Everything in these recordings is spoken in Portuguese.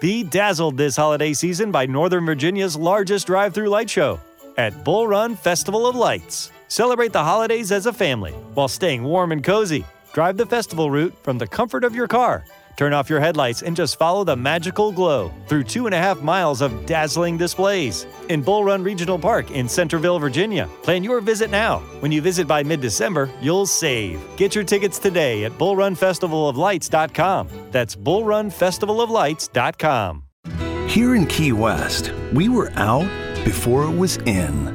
Be dazzled this holiday season by Northern Virginia's largest drive through light show at Bull Run Festival of Lights. Celebrate the holidays as a family while staying warm and cozy. Drive the festival route from the comfort of your car. Turn off your headlights and just follow the magical glow through two and a half miles of dazzling displays in Bull Run Regional Park in Centerville, Virginia. Plan your visit now. When you visit by mid December, you'll save. Get your tickets today at bullrunfestivaloflights.com. That's bullrunfestivaloflights.com. Here in Key West, we were out before it was in.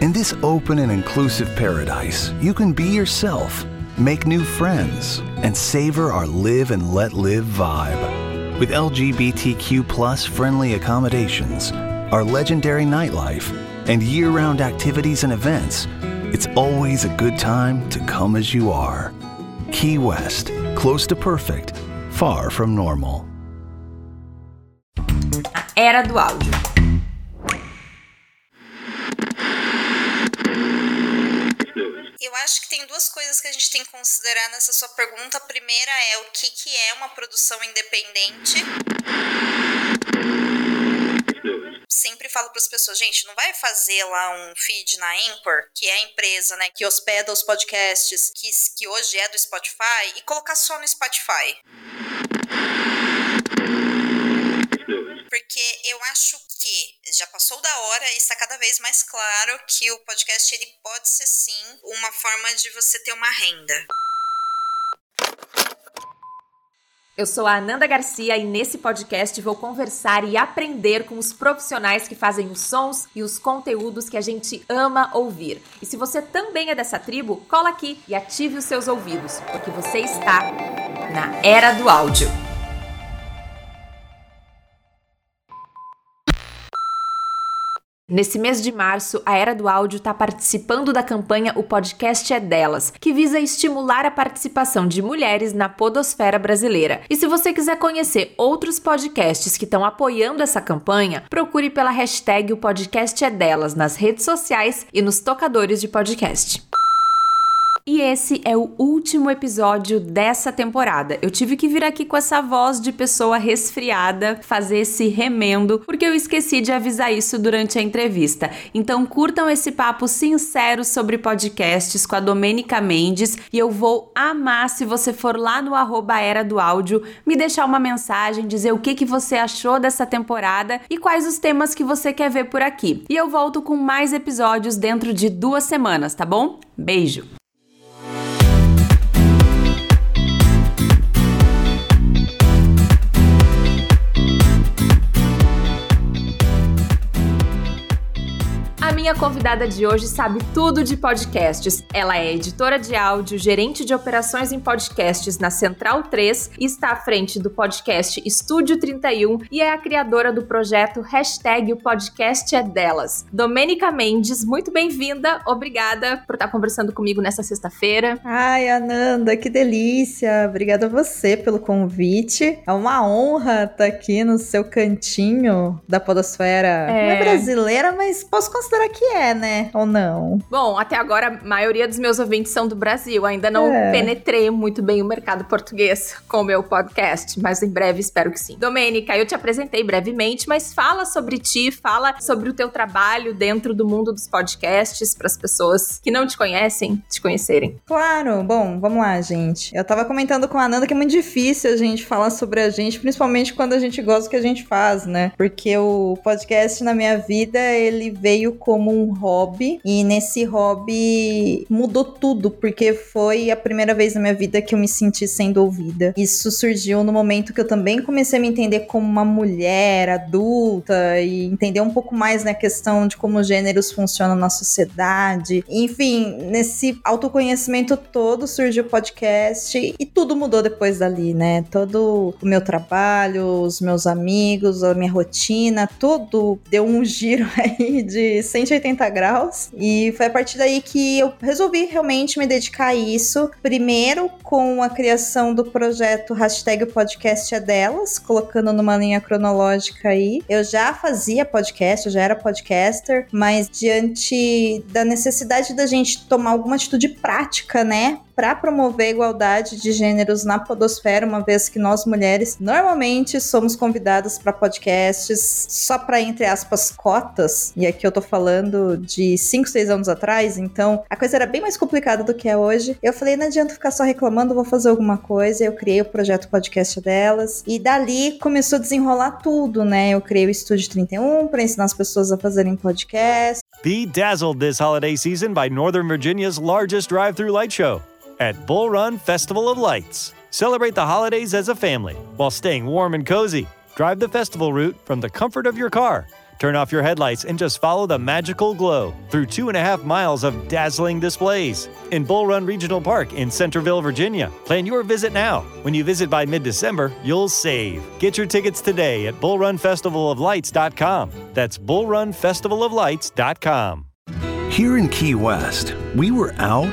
In this open and inclusive paradise, you can be yourself, make new friends, and savor our live and let live vibe. With LGBTQ friendly accommodations, our legendary nightlife, and year round activities and events, it's always a good time to come as you are. Key West, close to perfect, far from normal. Era do áudio. Eu acho que tem duas coisas que a gente tem que considerar nessa sua pergunta. A primeira é o que, que é uma produção independente. Sempre falo para as pessoas, gente, não vai fazer lá um feed na Anchor, que é a empresa, né, que hospeda os podcasts, que, que hoje é do Spotify, e colocar só no Spotify. Porque eu acho que já passou da hora e está cada vez mais claro que o podcast ele pode ser sim uma forma de você ter uma renda. Eu sou a Ananda Garcia e nesse podcast vou conversar e aprender com os profissionais que fazem os sons e os conteúdos que a gente ama ouvir. E se você também é dessa tribo, cola aqui e ative os seus ouvidos, porque você está na Era do Áudio. Nesse mês de março, a Era do Áudio está participando da campanha O Podcast é Delas, que visa estimular a participação de mulheres na podosfera brasileira. E se você quiser conhecer outros podcasts que estão apoiando essa campanha, procure pela hashtag O Podcast é Delas nas redes sociais e nos tocadores de podcast. E esse é o último episódio dessa temporada. Eu tive que vir aqui com essa voz de pessoa resfriada, fazer esse remendo, porque eu esqueci de avisar isso durante a entrevista. Então curtam esse papo sincero sobre podcasts com a Domênica Mendes e eu vou amar se você for lá no arroba Era do Áudio, me deixar uma mensagem, dizer o que, que você achou dessa temporada e quais os temas que você quer ver por aqui. E eu volto com mais episódios dentro de duas semanas, tá bom? Beijo! A minha convidada de hoje sabe tudo de podcasts. Ela é editora de áudio, gerente de operações em podcasts na Central 3 e está à frente do podcast Estúdio 31 e é a criadora do projeto Hashtag o podcast é delas. Domênica Mendes, muito bem-vinda. Obrigada por estar conversando comigo nessa sexta-feira. Ai, Ananda, que delícia. Obrigada a você pelo convite. É uma honra estar aqui no seu cantinho da podosfera. É... Não é brasileira, mas posso considerar que é, né? Ou não? Bom, até agora a maioria dos meus ouvintes são do Brasil. Ainda não é. penetrei muito bem o mercado português com o meu podcast, mas em breve espero que sim. Domênica, eu te apresentei brevemente, mas fala sobre ti, fala sobre o teu trabalho dentro do mundo dos podcasts para as pessoas que não te conhecem te conhecerem. Claro, bom, vamos lá, gente. Eu tava comentando com a Ananda que é muito difícil a gente falar sobre a gente, principalmente quando a gente gosta do que a gente faz, né? Porque o podcast na minha vida, ele veio como um hobby e nesse hobby mudou tudo, porque foi a primeira vez na minha vida que eu me senti sendo ouvida. Isso surgiu no momento que eu também comecei a me entender como uma mulher adulta e entender um pouco mais na né, questão de como os gêneros funcionam na sociedade. Enfim, nesse autoconhecimento todo surgiu o podcast e tudo mudou depois dali, né? Todo o meu trabalho, os meus amigos, a minha rotina, tudo deu um giro aí de 180 graus. E foi a partir daí que eu resolvi realmente me dedicar a isso. Primeiro com a criação do projeto Hashtag Podcast é Delas, colocando numa linha cronológica aí. Eu já fazia podcast, eu já era podcaster, mas diante da necessidade da gente tomar alguma atitude prática, né? Para promover a igualdade de gêneros na podosfera, uma vez que nós mulheres normalmente somos convidadas para podcasts só para entre aspas cotas. E aqui eu tô falando de 5, 6 anos atrás, então a coisa era bem mais complicada do que é hoje. Eu falei, não adianta ficar só reclamando, vou fazer alguma coisa. Eu criei o projeto podcast delas e dali começou a desenrolar tudo, né? Eu criei o Estúdio 31 para ensinar as pessoas a fazerem podcast. Be dazzled this holiday season by Northern Virginia's largest drive through light show at Bull Run Festival of Lights. Celebrate the holidays as a family while staying warm and cozy. Drive the festival route from the comfort of your car. Turn off your headlights and just follow the magical glow through two and a half miles of dazzling displays in Bull Run Regional Park in Centerville, Virginia. Plan your visit now. When you visit by mid December, you'll save. Get your tickets today at bullrunfestivaloflights.com. That's bullrunfestivaloflights.com. Here in Key West, we were out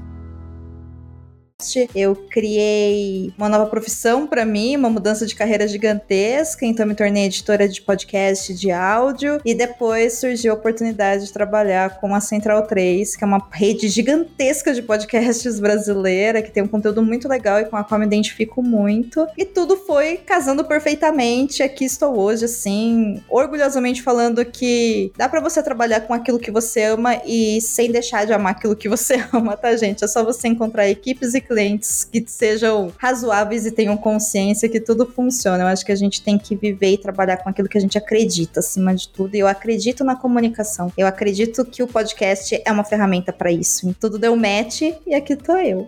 Eu criei uma nova profissão para mim, uma mudança de carreira gigantesca, então me tornei editora de podcast de áudio e depois surgiu a oportunidade de trabalhar com a Central 3, que é uma rede gigantesca de podcasts brasileira, que tem um conteúdo muito legal e com a qual me identifico muito. E tudo foi casando perfeitamente. Aqui estou hoje, assim, orgulhosamente falando que dá para você trabalhar com aquilo que você ama e sem deixar de amar aquilo que você ama, tá, gente? É só você encontrar equipes e clientes que sejam razoáveis e tenham consciência que tudo funciona. Eu acho que a gente tem que viver e trabalhar com aquilo que a gente acredita, acima de tudo. E eu acredito na comunicação. Eu acredito que o podcast é uma ferramenta para isso. Tudo deu match e aqui tô eu.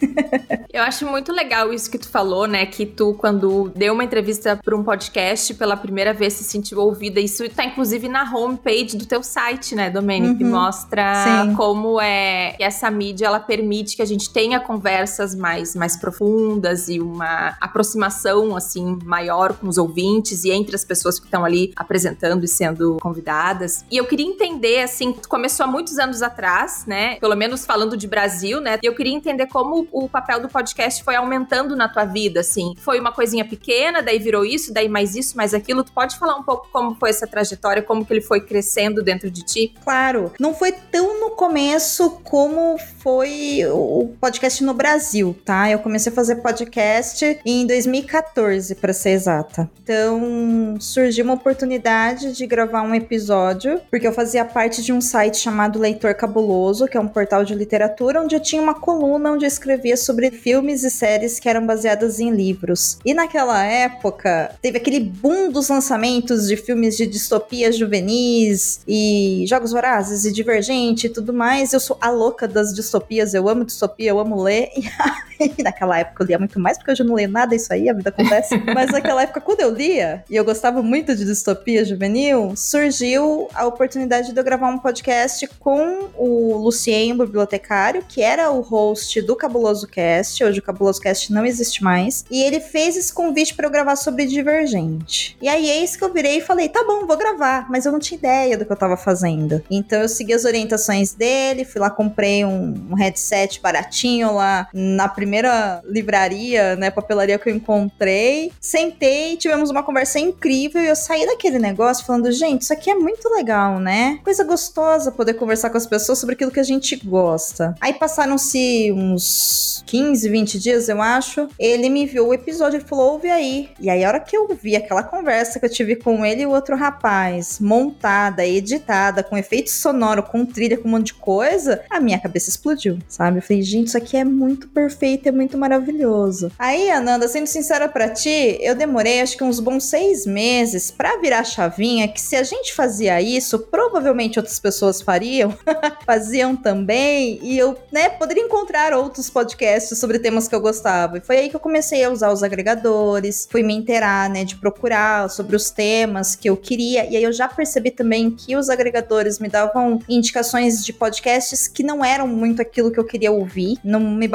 eu acho muito legal isso que tu falou, né? Que tu, quando deu uma entrevista para um podcast, pela primeira vez se sentiu ouvida. Isso tá inclusive na homepage do teu site, né, Domênico? Uhum. Que mostra Sim. como é que essa mídia ela permite que a gente tenha conversa conversas mais, mais profundas e uma aproximação assim maior com os ouvintes e entre as pessoas que estão ali apresentando e sendo convidadas. E eu queria entender assim, começou há muitos anos atrás, né? Pelo menos falando de Brasil, né? Eu queria entender como o papel do podcast foi aumentando na tua vida, assim. Foi uma coisinha pequena, daí virou isso, daí mais isso, mais aquilo. Tu pode falar um pouco como foi essa trajetória, como que ele foi crescendo dentro de ti? Claro, não foi tão no começo como foi o podcast no Brasil Brasil, tá? Eu comecei a fazer podcast em 2014, para ser exata. Então, surgiu uma oportunidade de gravar um episódio, porque eu fazia parte de um site chamado Leitor Cabuloso, que é um portal de literatura, onde eu tinha uma coluna onde eu escrevia sobre filmes e séries que eram baseadas em livros. E naquela época, teve aquele boom dos lançamentos de filmes de distopias juvenis e Jogos Vorazes e Divergente e tudo mais. Eu sou a louca das distopias, eu amo distopia, eu amo ler. E naquela época eu lia muito mais, porque hoje eu não leio nada isso aí, a vida acontece. Mas naquela época, quando eu lia, e eu gostava muito de distopia juvenil, surgiu a oportunidade de eu gravar um podcast com o Lucien, o bibliotecário, que era o host do Cabuloso Cast. Hoje o Cabuloso Cast não existe mais. E ele fez esse convite para eu gravar sobre Divergente. E aí, eis que eu virei e falei: tá bom, vou gravar. Mas eu não tinha ideia do que eu tava fazendo. Então eu segui as orientações dele, fui lá, comprei um, um headset baratinho lá na primeira livraria, né, papelaria que eu encontrei. Sentei, tivemos uma conversa incrível e eu saí daquele negócio falando, gente, isso aqui é muito legal, né? Coisa gostosa poder conversar com as pessoas sobre aquilo que a gente gosta. Aí passaram-se uns 15, 20 dias, eu acho. Ele me enviou o episódio e falou: ouve aí. E aí, a hora que eu vi aquela conversa que eu tive com ele e o outro rapaz, montada, editada, com efeito sonoro, com trilha, com um monte de coisa, a minha cabeça explodiu, sabe? Eu falei, gente, isso aqui é muito muito perfeito, é muito maravilhoso. Aí, Ananda, sendo sincera para ti, eu demorei acho que uns bons seis meses para virar a chavinha que se a gente fazia isso, provavelmente outras pessoas fariam, faziam também, e eu, né, poderia encontrar outros podcasts sobre temas que eu gostava. E foi aí que eu comecei a usar os agregadores, fui me inteirar, né, de procurar sobre os temas que eu queria, e aí eu já percebi também que os agregadores me davam indicações de podcasts que não eram muito aquilo que eu queria ouvir, não me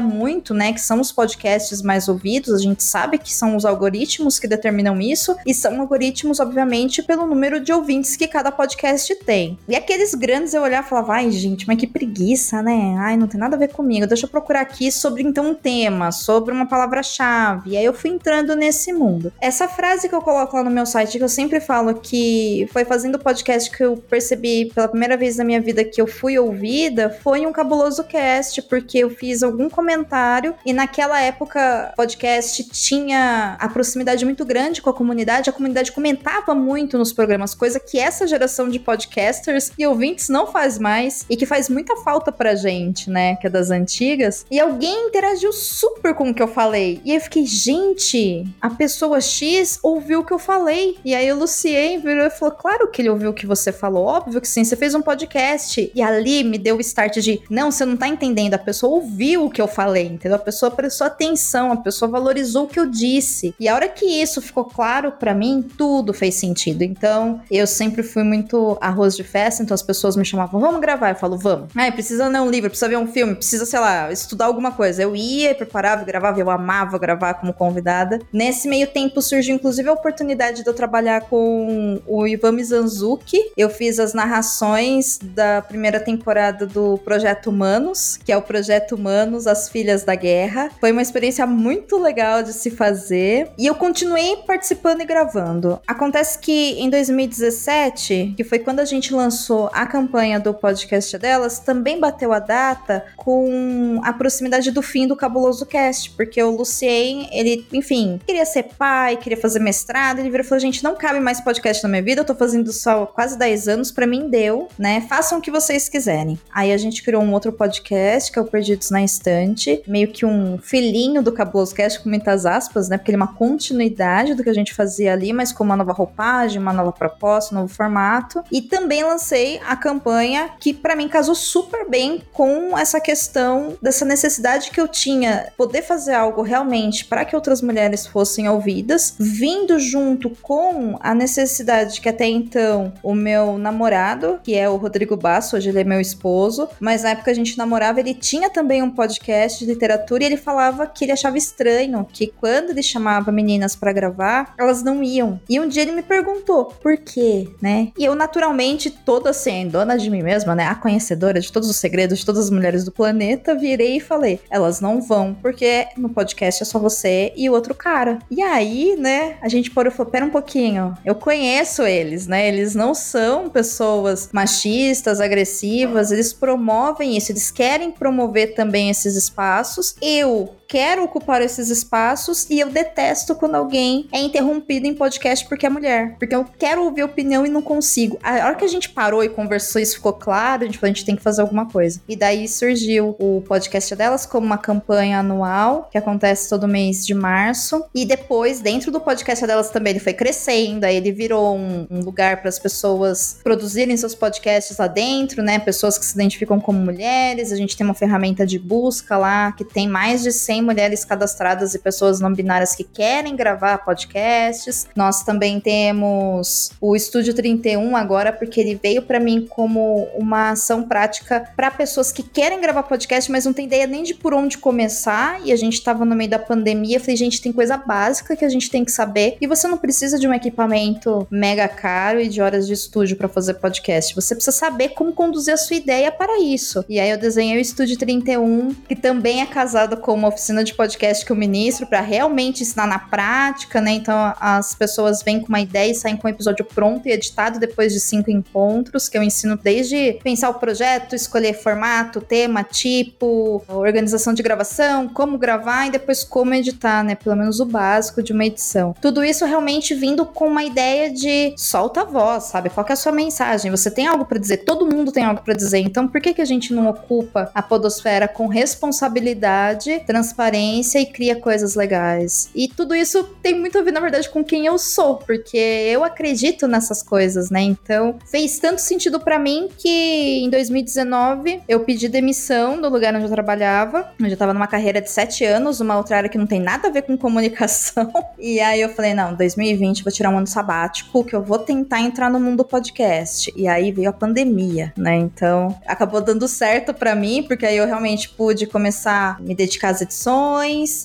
muito, né, que são os podcasts mais ouvidos, a gente sabe que são os algoritmos que determinam isso, e são algoritmos, obviamente, pelo número de ouvintes que cada podcast tem. E aqueles grandes eu olhar e falava, ai, gente, mas que preguiça, né? Ai, não tem nada a ver comigo. Deixa eu procurar aqui sobre então um tema, sobre uma palavra-chave. E aí eu fui entrando nesse mundo. Essa frase que eu coloco lá no meu site, que eu sempre falo que foi fazendo podcast que eu percebi pela primeira vez na minha vida que eu fui ouvida, foi um cabuloso cast, porque eu fiz algum comentário e naquela época podcast tinha a proximidade muito grande com a comunidade, a comunidade comentava muito nos programas, coisa que essa geração de podcasters e ouvintes não faz mais e que faz muita falta pra gente, né, que é das antigas. E alguém interagiu super com o que eu falei. E eu fiquei, gente, a pessoa X ouviu o que eu falei. E aí o Lucien virou e falou: Claro que ele ouviu o que você falou, óbvio que sim, você fez um podcast. E ali me deu o start de: Não, você não tá entendendo. A pessoa ouviu o que eu falei, entendeu? A pessoa prestou atenção, a pessoa valorizou o que eu disse. E a hora que isso ficou claro para mim, tudo fez sentido. Então, eu sempre fui muito arroz de festa, então as pessoas me chamavam: Vamos gravar? Eu falo: Vamos. Ah, precisa ler um livro, precisa ver um filme, precisa, sei lá, estudar alguma coisa. Eu ia, preparava, gravava, eu amava gravar como convidada. Nesse meio tempo surgiu inclusive a oportunidade de eu trabalhar com o Ivan Mizanzuki. Eu fiz as narrações da primeira temporada do Projeto Humanos, que é o Projeto Humanos, As Filhas da Guerra. Foi uma experiência muito legal de se fazer e eu continuei participando e gravando. Acontece que em 2017, que foi quando a gente lançou a campanha do podcast delas, também bateu a data com a proximidade do fim do Cabuloso Cast, porque o Lucien, ele, enfim, queria ser pai, queria fazer mestrado, ele virou e falou: gente, não cabe mais podcast na minha vida, eu tô fazendo só quase 10 anos, para mim deu, né? Façam o que vocês quiserem. Aí a gente criou um outro podcast, que é o Perdidos na Estante, meio que um filhinho do Cabuloso Cast, com muitas aspas, né? Porque ele é uma continuidade do que a gente fazia ali, mas com uma nova roupagem, uma nova proposta, um novo formato. E também lancei a campanha que para mim casou super bem com essa questão dessa necessidade que eu tinha poder fazer algo realmente para que outras mulheres fossem ouvidas, vindo junto com a necessidade que até então o meu namorado, que é o Rodrigo Basso, hoje ele é meu esposo, mas na época a gente namorava, ele tinha também um podcast de literatura e ele falava que ele achava estranho que quando ele chamava meninas para gravar, elas não iam. E um dia ele me perguntou por quê, né? E eu naturalmente, toda assim, dona de mim mesma, né, a conhecedora de todos os segredos de todas as mulheres do planeta, virei e falei: elas não vão, porque no podcast é só você e o outro cara. E aí, né, a gente pôr e falou: pera um pouquinho, eu conheço eles, né? Eles não são pessoas machistas, agressivas, eles promovem isso, eles querem promover também esses espaços. Eu quero ocupar esses espaços e eu detesto quando alguém é interrompido em podcast porque é mulher. Porque eu quero ouvir opinião e não consigo. A hora que a gente parou e conversou, isso ficou claro, a gente falou, a gente tem que fazer alguma coisa. E daí surgiu o podcast delas como uma campanha anual, que acontece todo mês de março. E depois, dentro do podcast delas também, ele foi crescendo, aí ele virou um, um lugar para as pessoas produzirem seus podcasts lá dentro, né? Pessoas que se identificam como mulheres. A gente tem uma ferramenta de busca lá que tem mais de 100 mulheres cadastradas e pessoas não binárias que querem gravar podcasts. Nós também temos o Estúdio 31 agora, porque ele veio para mim como uma ação prática para pessoas que querem gravar podcast, mas não tem ideia nem de por onde começar. E a gente estava no meio da pandemia. falei, gente, tem coisa básica que a gente tem que saber. E você não precisa de um equipamento mega caro e de horas de estúdio para fazer podcast. Você precisa saber como conduzir a sua ideia para isso. E aí eu desenhei o Estúdio 31, que também é casado com uma oficina oficina de podcast que eu ministro para realmente ensinar na prática, né? Então as pessoas vêm com uma ideia e saem com um episódio pronto e editado depois de cinco encontros, que eu ensino desde pensar o projeto, escolher formato, tema, tipo, organização de gravação, como gravar e depois como editar, né? Pelo menos o básico de uma edição. Tudo isso realmente vindo com uma ideia de solta a voz, sabe? Qual é a sua mensagem? Você tem algo para dizer? Todo mundo tem algo para dizer. Então por que que a gente não ocupa a podosfera com responsabilidade, transparência e cria coisas legais. E tudo isso tem muito a ver, na verdade, com quem eu sou, porque eu acredito nessas coisas, né? Então, fez tanto sentido para mim que em 2019 eu pedi demissão do lugar onde eu trabalhava, eu tava numa carreira de sete anos, uma outra área que não tem nada a ver com comunicação. E aí eu falei, não, 2020 vou tirar um ano sabático, que eu vou tentar entrar no mundo podcast. E aí veio a pandemia, né? Então, acabou dando certo para mim, porque aí eu realmente pude começar a me dedicar às edições.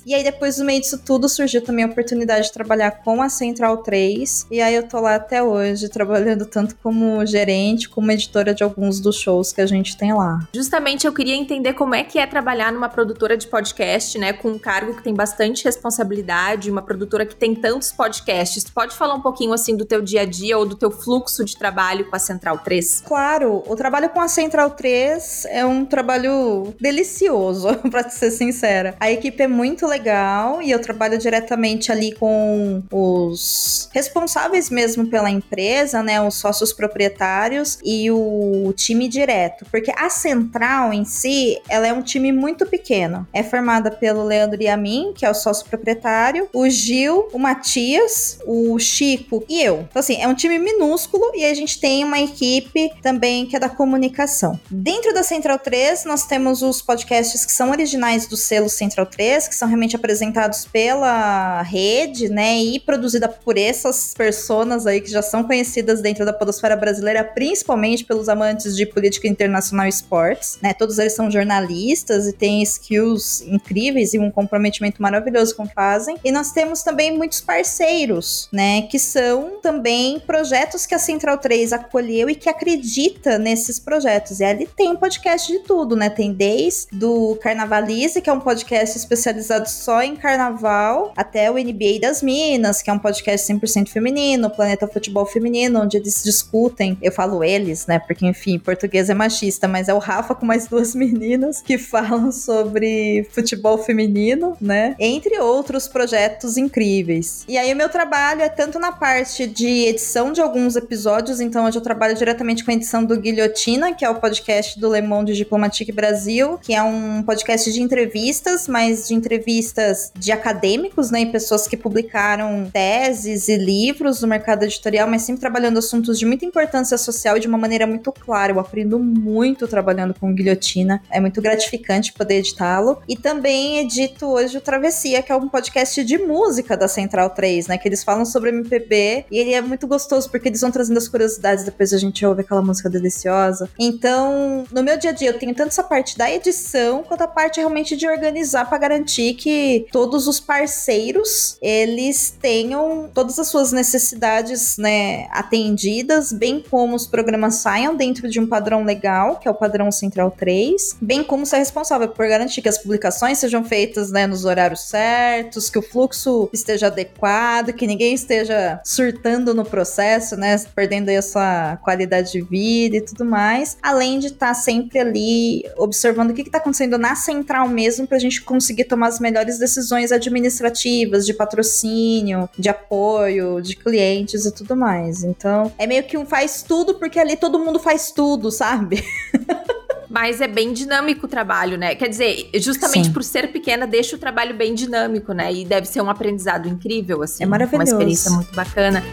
E aí depois no meio disso tudo surgiu também a oportunidade de trabalhar com a Central 3. E aí eu tô lá até hoje, trabalhando tanto como gerente, como editora de alguns dos shows que a gente tem lá. Justamente eu queria entender como é que é trabalhar numa produtora de podcast, né, com um cargo que tem bastante responsabilidade, uma produtora que tem tantos podcasts. Tu pode falar um pouquinho assim do teu dia a dia ou do teu fluxo de trabalho com a Central 3? Claro, o trabalho com a Central 3 é um trabalho delicioso, para ser sincera. A equipe é muito legal e eu trabalho diretamente ali com os responsáveis mesmo pela empresa, né, os sócios proprietários e o time direto, porque a central em si, ela é um time muito pequeno. É formada pelo Leandro e a mim, que é o sócio proprietário, o Gil, o Matias, o Chico e eu. Então assim, é um time minúsculo e a gente tem uma equipe também que é da comunicação. Dentro da Central 3, nós temos os podcasts que são originais do selo Central 3, que são realmente apresentados pela rede, né, e produzida por essas personas aí que já são conhecidas dentro da podosfera brasileira, principalmente pelos amantes de política internacional e esportes, né? Todos eles são jornalistas e têm skills incríveis e um comprometimento maravilhoso com o que fazem. E nós temos também muitos parceiros, né, que são também projetos que a Central 3 acolheu e que acredita nesses projetos. E ali tem podcast de tudo, né? Tem desde do Carnavalize, que é um podcast especializado só em carnaval, até o NBA das Minas, que é um podcast 100% feminino, Planeta Futebol Feminino, onde eles discutem, eu falo eles, né? Porque enfim, português é machista, mas é o Rafa com mais duas meninas que falam sobre futebol feminino, né? Entre outros projetos incríveis. E aí o meu trabalho é tanto na parte de edição de alguns episódios, então hoje eu trabalho diretamente com a edição do Guilhotina, que é o podcast do Le Monde Diplomatique Brasil, que é um podcast de entrevistas, mas de entrevistas de acadêmicos, né, e pessoas que publicaram teses e livros no mercado editorial, mas sempre trabalhando assuntos de muita importância social e de uma maneira muito clara. Eu aprendo muito trabalhando com Guilhotina, é muito gratificante poder editá-lo. E também edito hoje o Travessia, que é um podcast de música da Central 3, né, que eles falam sobre MPB e ele é muito gostoso porque eles vão trazendo as curiosidades, depois a gente ouve aquela música deliciosa. Então, no meu dia a dia eu tenho tanto essa parte da edição quanto a parte realmente de organizar para garantir que todos os parceiros eles tenham todas as suas necessidades, né, atendidas, bem como os programas saiam dentro de um padrão legal, que é o padrão Central 3, bem como ser responsável por garantir que as publicações sejam feitas, né, nos horários certos, que o fluxo esteja adequado, que ninguém esteja surtando no processo, né, perdendo aí a sua qualidade de vida e tudo mais, além de estar tá sempre ali observando o que está acontecendo na central mesmo para a gente conseguir tomar as melhores decisões administrativas, de patrocínio, de apoio, de clientes e tudo mais. Então, é meio que um faz tudo porque ali todo mundo faz tudo, sabe? Mas é bem dinâmico o trabalho, né? Quer dizer, justamente Sim. por ser pequena, deixa o trabalho bem dinâmico, né? E deve ser um aprendizado incrível, assim. É maravilhoso. Uma experiência muito bacana.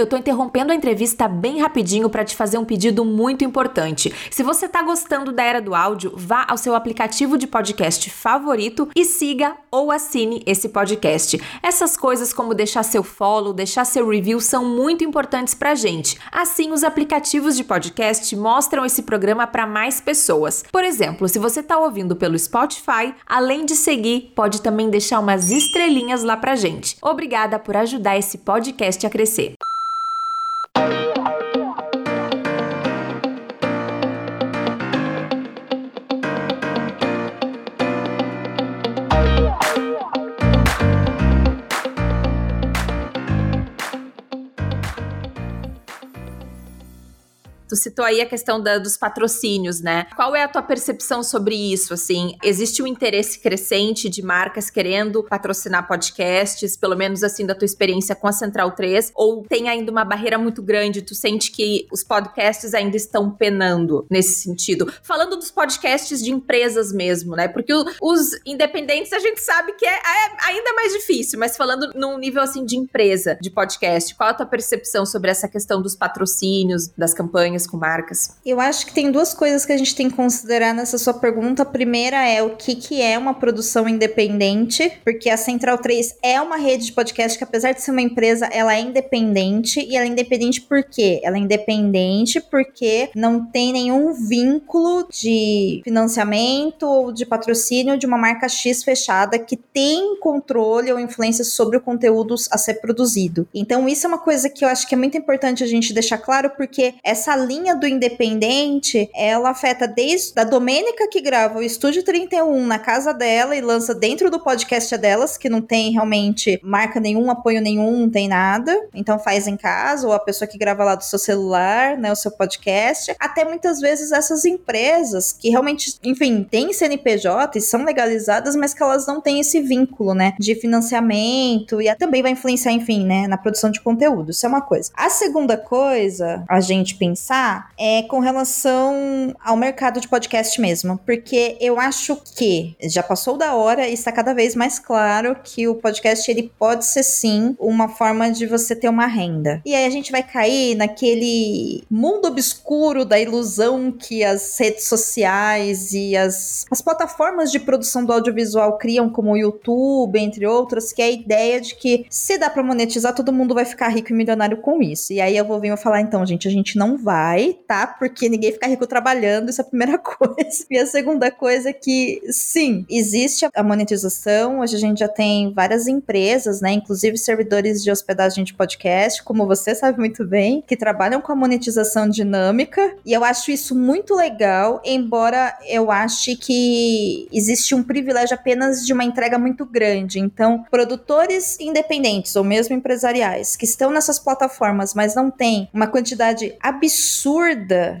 Eu tô interrompendo a entrevista bem rapidinho para te fazer um pedido muito importante. Se você tá gostando da era do áudio, vá ao seu aplicativo de podcast favorito e siga ou assine esse podcast. Essas coisas como deixar seu follow, deixar seu review são muito importantes pra gente. Assim, os aplicativos de podcast mostram esse programa para mais pessoas. Por exemplo, se você tá ouvindo pelo Spotify, além de seguir, pode também deixar umas estrelinhas lá pra gente. Obrigada por ajudar esse podcast a crescer. Tu citou aí a questão da, dos patrocínios, né? Qual é a tua percepção sobre isso, assim? Existe um interesse crescente de marcas querendo patrocinar podcasts, pelo menos assim da tua experiência com a Central 3, ou tem ainda uma barreira muito grande? Tu sente que os podcasts ainda estão penando nesse sentido? Falando dos podcasts de empresas mesmo, né? Porque os independentes a gente sabe que é, é ainda mais difícil, mas falando num nível assim de empresa, de podcast, qual a tua percepção sobre essa questão dos patrocínios, das campanhas com marcas? Eu acho que tem duas coisas que a gente tem que considerar nessa sua pergunta. A primeira é o que, que é uma produção independente, porque a Central 3 é uma rede de podcast que, apesar de ser uma empresa, ela é independente. E ela é independente por quê? Ela é independente porque não tem nenhum vínculo de financiamento ou de patrocínio de uma marca X fechada que tem controle ou influência sobre o conteúdo a ser produzido. Então, isso é uma coisa que eu acho que é muito importante a gente deixar claro, porque essa linha do independente, ela afeta desde a Domênica que grava o Estúdio 31 na casa dela e lança dentro do podcast delas, que não tem realmente marca nenhum, apoio nenhum, não tem nada. Então faz em casa, ou a pessoa que grava lá do seu celular, né, o seu podcast. Até muitas vezes essas empresas que realmente, enfim, têm CNPJ e são legalizadas, mas que elas não têm esse vínculo, né, de financiamento e também vai influenciar, enfim, né, na produção de conteúdo. Isso é uma coisa. A segunda coisa a gente pensar é com relação ao mercado de podcast mesmo, porque eu acho que já passou da hora e está cada vez mais claro que o podcast ele pode ser sim uma forma de você ter uma renda. E aí a gente vai cair naquele mundo obscuro da ilusão que as redes sociais e as, as plataformas de produção do audiovisual criam, como o YouTube, entre outras, que é a ideia de que se dá para monetizar, todo mundo vai ficar rico e milionário com isso. E aí eu vou vir falar, então, gente, a gente não vai, tá? Porque ninguém fica rico trabalhando, isso é a primeira coisa. E a segunda coisa é que, sim, existe a monetização. Hoje a gente já tem várias empresas, né? Inclusive servidores de hospedagem de podcast, como você sabe muito bem, que trabalham com a monetização dinâmica. E eu acho isso muito legal, embora eu ache que existe um privilégio apenas de uma entrega muito grande. Então, produtores independentes ou mesmo empresariais que estão nessas plataformas, mas não têm uma quantidade absurda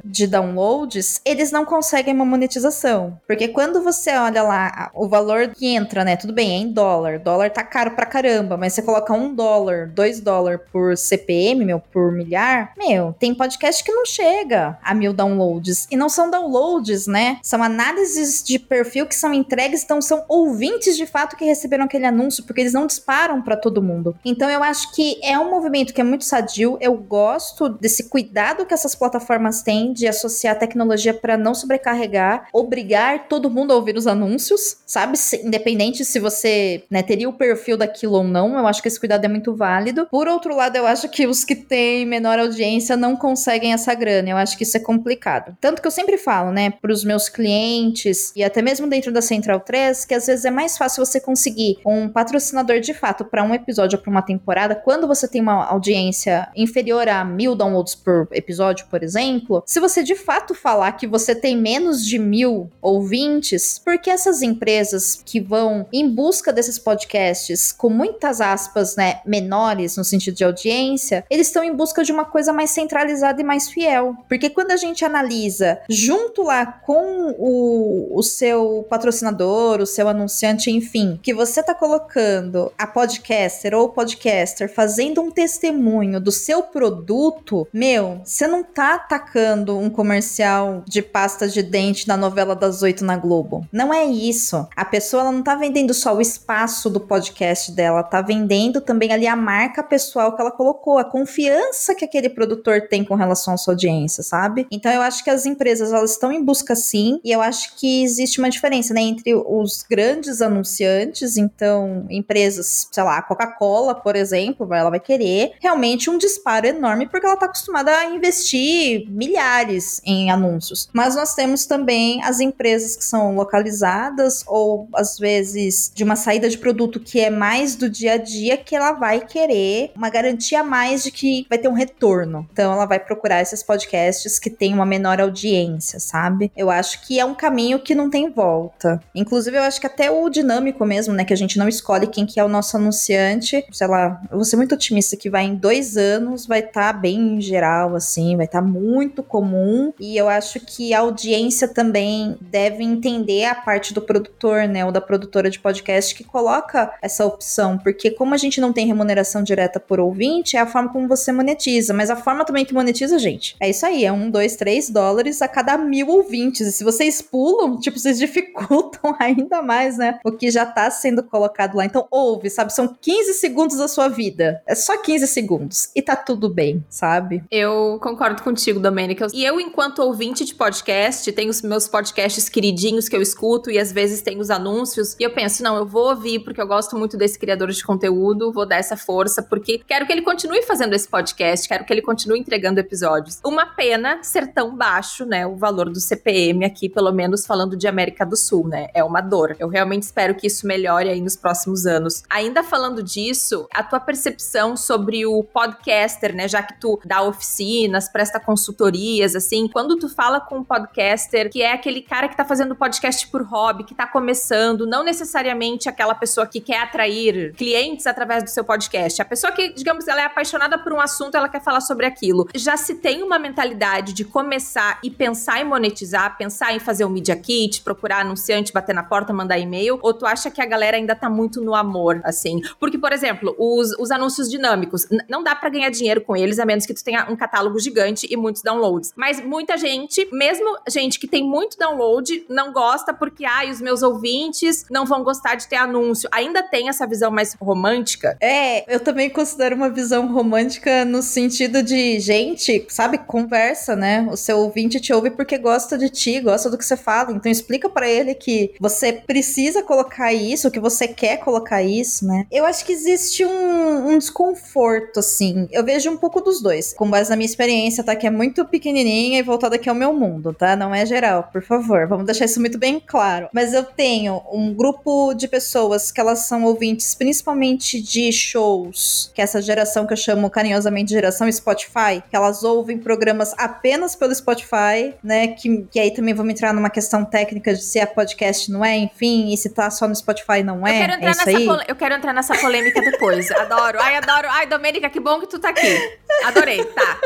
de downloads, eles não conseguem uma monetização. Porque quando você olha lá o valor que entra, né? Tudo bem, é em dólar. Dólar tá caro pra caramba, mas você coloca um dólar, dois dólares por CPM, meu, por milhar, meu, tem podcast que não chega a mil downloads. E não são downloads, né? São análises de perfil que são entregues, então são ouvintes de fato que receberam aquele anúncio, porque eles não disparam para todo mundo. Então eu acho que é um movimento que é muito sadio. Eu gosto desse cuidado que essas plataformas têm de associar tecnologia para não sobrecarregar, obrigar todo mundo a ouvir os anúncios, sabe? Se, independente se você né, teria o perfil daquilo ou não. Eu acho que esse cuidado é muito válido. Por outro lado, eu acho que os que têm menor audiência não conseguem essa grana. Eu acho que isso é complicado. Tanto que eu sempre falo, né, para os meus clientes e até mesmo dentro da Central 3, que às vezes é mais fácil você conseguir um patrocinador de fato para um episódio ou para uma temporada quando você tem uma audiência inferior a mil downloads por episódio, por exemplo. Se você de fato falar que você tem menos de mil ouvintes, porque essas empresas que vão em busca desses podcasts com muitas aspas, né, menores no sentido de audiência, eles estão em busca de uma coisa mais centralizada e mais fiel. Porque quando a gente analisa junto lá com o, o seu patrocinador, o seu anunciante, enfim, que você tá colocando a podcaster ou podcaster fazendo um testemunho do seu produto, meu, você não tá atacando um comercial de pasta de dente na novela das oito na Globo. Não é isso. A pessoa ela não tá vendendo só o espaço do podcast dela, tá vendendo também ali a marca pessoal que ela colocou, a confiança que aquele produtor tem com relação à sua audiência, sabe? Então eu acho que as empresas elas estão em busca sim, e eu acho que existe uma diferença, né, entre os grandes anunciantes, então empresas, sei lá, Coca-Cola, por exemplo, ela vai querer realmente um disparo enorme porque ela tá acostumada a investir milhares em anúncios. Mas nós temos também as empresas que são localizadas ou às vezes de uma saída de produto que é mais do dia a dia que ela vai querer uma garantia a mais de que vai ter um retorno. Então ela vai procurar esses podcasts que têm uma menor audiência, sabe? Eu acho que é um caminho que não tem volta. Inclusive eu acho que até o dinâmico mesmo, né, que a gente não escolhe quem que é o nosso anunciante, sei lá, eu vou ser muito otimista que vai em dois anos vai estar tá bem geral, assim, vai estar tá tá muito comum e eu acho que a audiência também deve entender a parte do produtor, né, ou da produtora de podcast que coloca essa opção, porque como a gente não tem remuneração direta por ouvinte, é a forma como você monetiza, mas a forma também que monetiza, gente, é isso aí, é um, dois, três dólares a cada mil ouvintes, e se vocês pulam, tipo, vocês dificultam ainda mais, né, o que já tá sendo colocado lá, então ouve, sabe, são 15 segundos da sua vida, é só 15 segundos, e tá tudo bem, sabe? Eu concordo contigo, Domênica, e eu, enquanto ouvinte de podcast, tenho os meus podcasts queridinhos que eu escuto, e às vezes tem os anúncios, e eu penso, não, eu vou ouvir porque eu gosto muito desse criador de conteúdo, vou dar essa força, porque quero que ele continue fazendo esse podcast, quero que ele continue entregando episódios. Uma pena ser tão baixo, né, o valor do CPM aqui, pelo menos falando de América do Sul, né? É uma dor. Eu realmente espero que isso melhore aí nos próximos anos. Ainda falando disso, a tua percepção sobre o podcaster, né, já que tu dá oficinas, presta consultorias, assim, quando tu fala com um podcaster que é aquele cara que tá fazendo podcast por hobby, que tá começando, não necessariamente aquela pessoa que quer atrair clientes através do seu podcast. A pessoa que, digamos, ela é apaixonada por um assunto, ela quer falar sobre aquilo. Já se tem uma mentalidade de começar e pensar em monetizar, pensar em fazer um media kit, procurar anunciante, bater na porta, mandar e-mail, ou tu acha que a galera ainda tá muito no amor, assim? Porque, por exemplo, os, os anúncios dinâmicos, não dá para ganhar dinheiro com eles, a menos que tu tenha um catálogo gigante e muitos downloads. Mas muita gente, mesmo gente que tem muito download, não gosta porque, ai, ah, os meus ouvintes não vão gostar de ter anúncio. Ainda tem essa visão mais romântica? É, eu também considero uma visão romântica no sentido de, gente, sabe, conversa, né? O seu ouvinte te ouve porque gosta de ti, gosta do que você fala. Então explica para ele que você precisa colocar isso, que você quer colocar isso, né? Eu acho que existe um, um desconforto, assim. Eu vejo um pouco dos dois. Com base na minha experiência, Que é muito pequenininha e voltada aqui ao meu mundo, tá? Não é geral, por favor. Vamos deixar isso muito bem claro. Mas eu tenho um grupo de pessoas que elas são ouvintes principalmente de shows, que é essa geração que eu chamo carinhosamente de geração Spotify, que elas ouvem programas apenas pelo Spotify, né? Que, que aí também vamos entrar numa questão técnica de se é podcast, não é, enfim, e se tá só no Spotify, não é. Eu quero entrar, é nessa, eu quero entrar nessa polêmica depois. adoro. Ai, adoro. Ai, Domênica, que bom que tu tá aqui. Adorei, tá.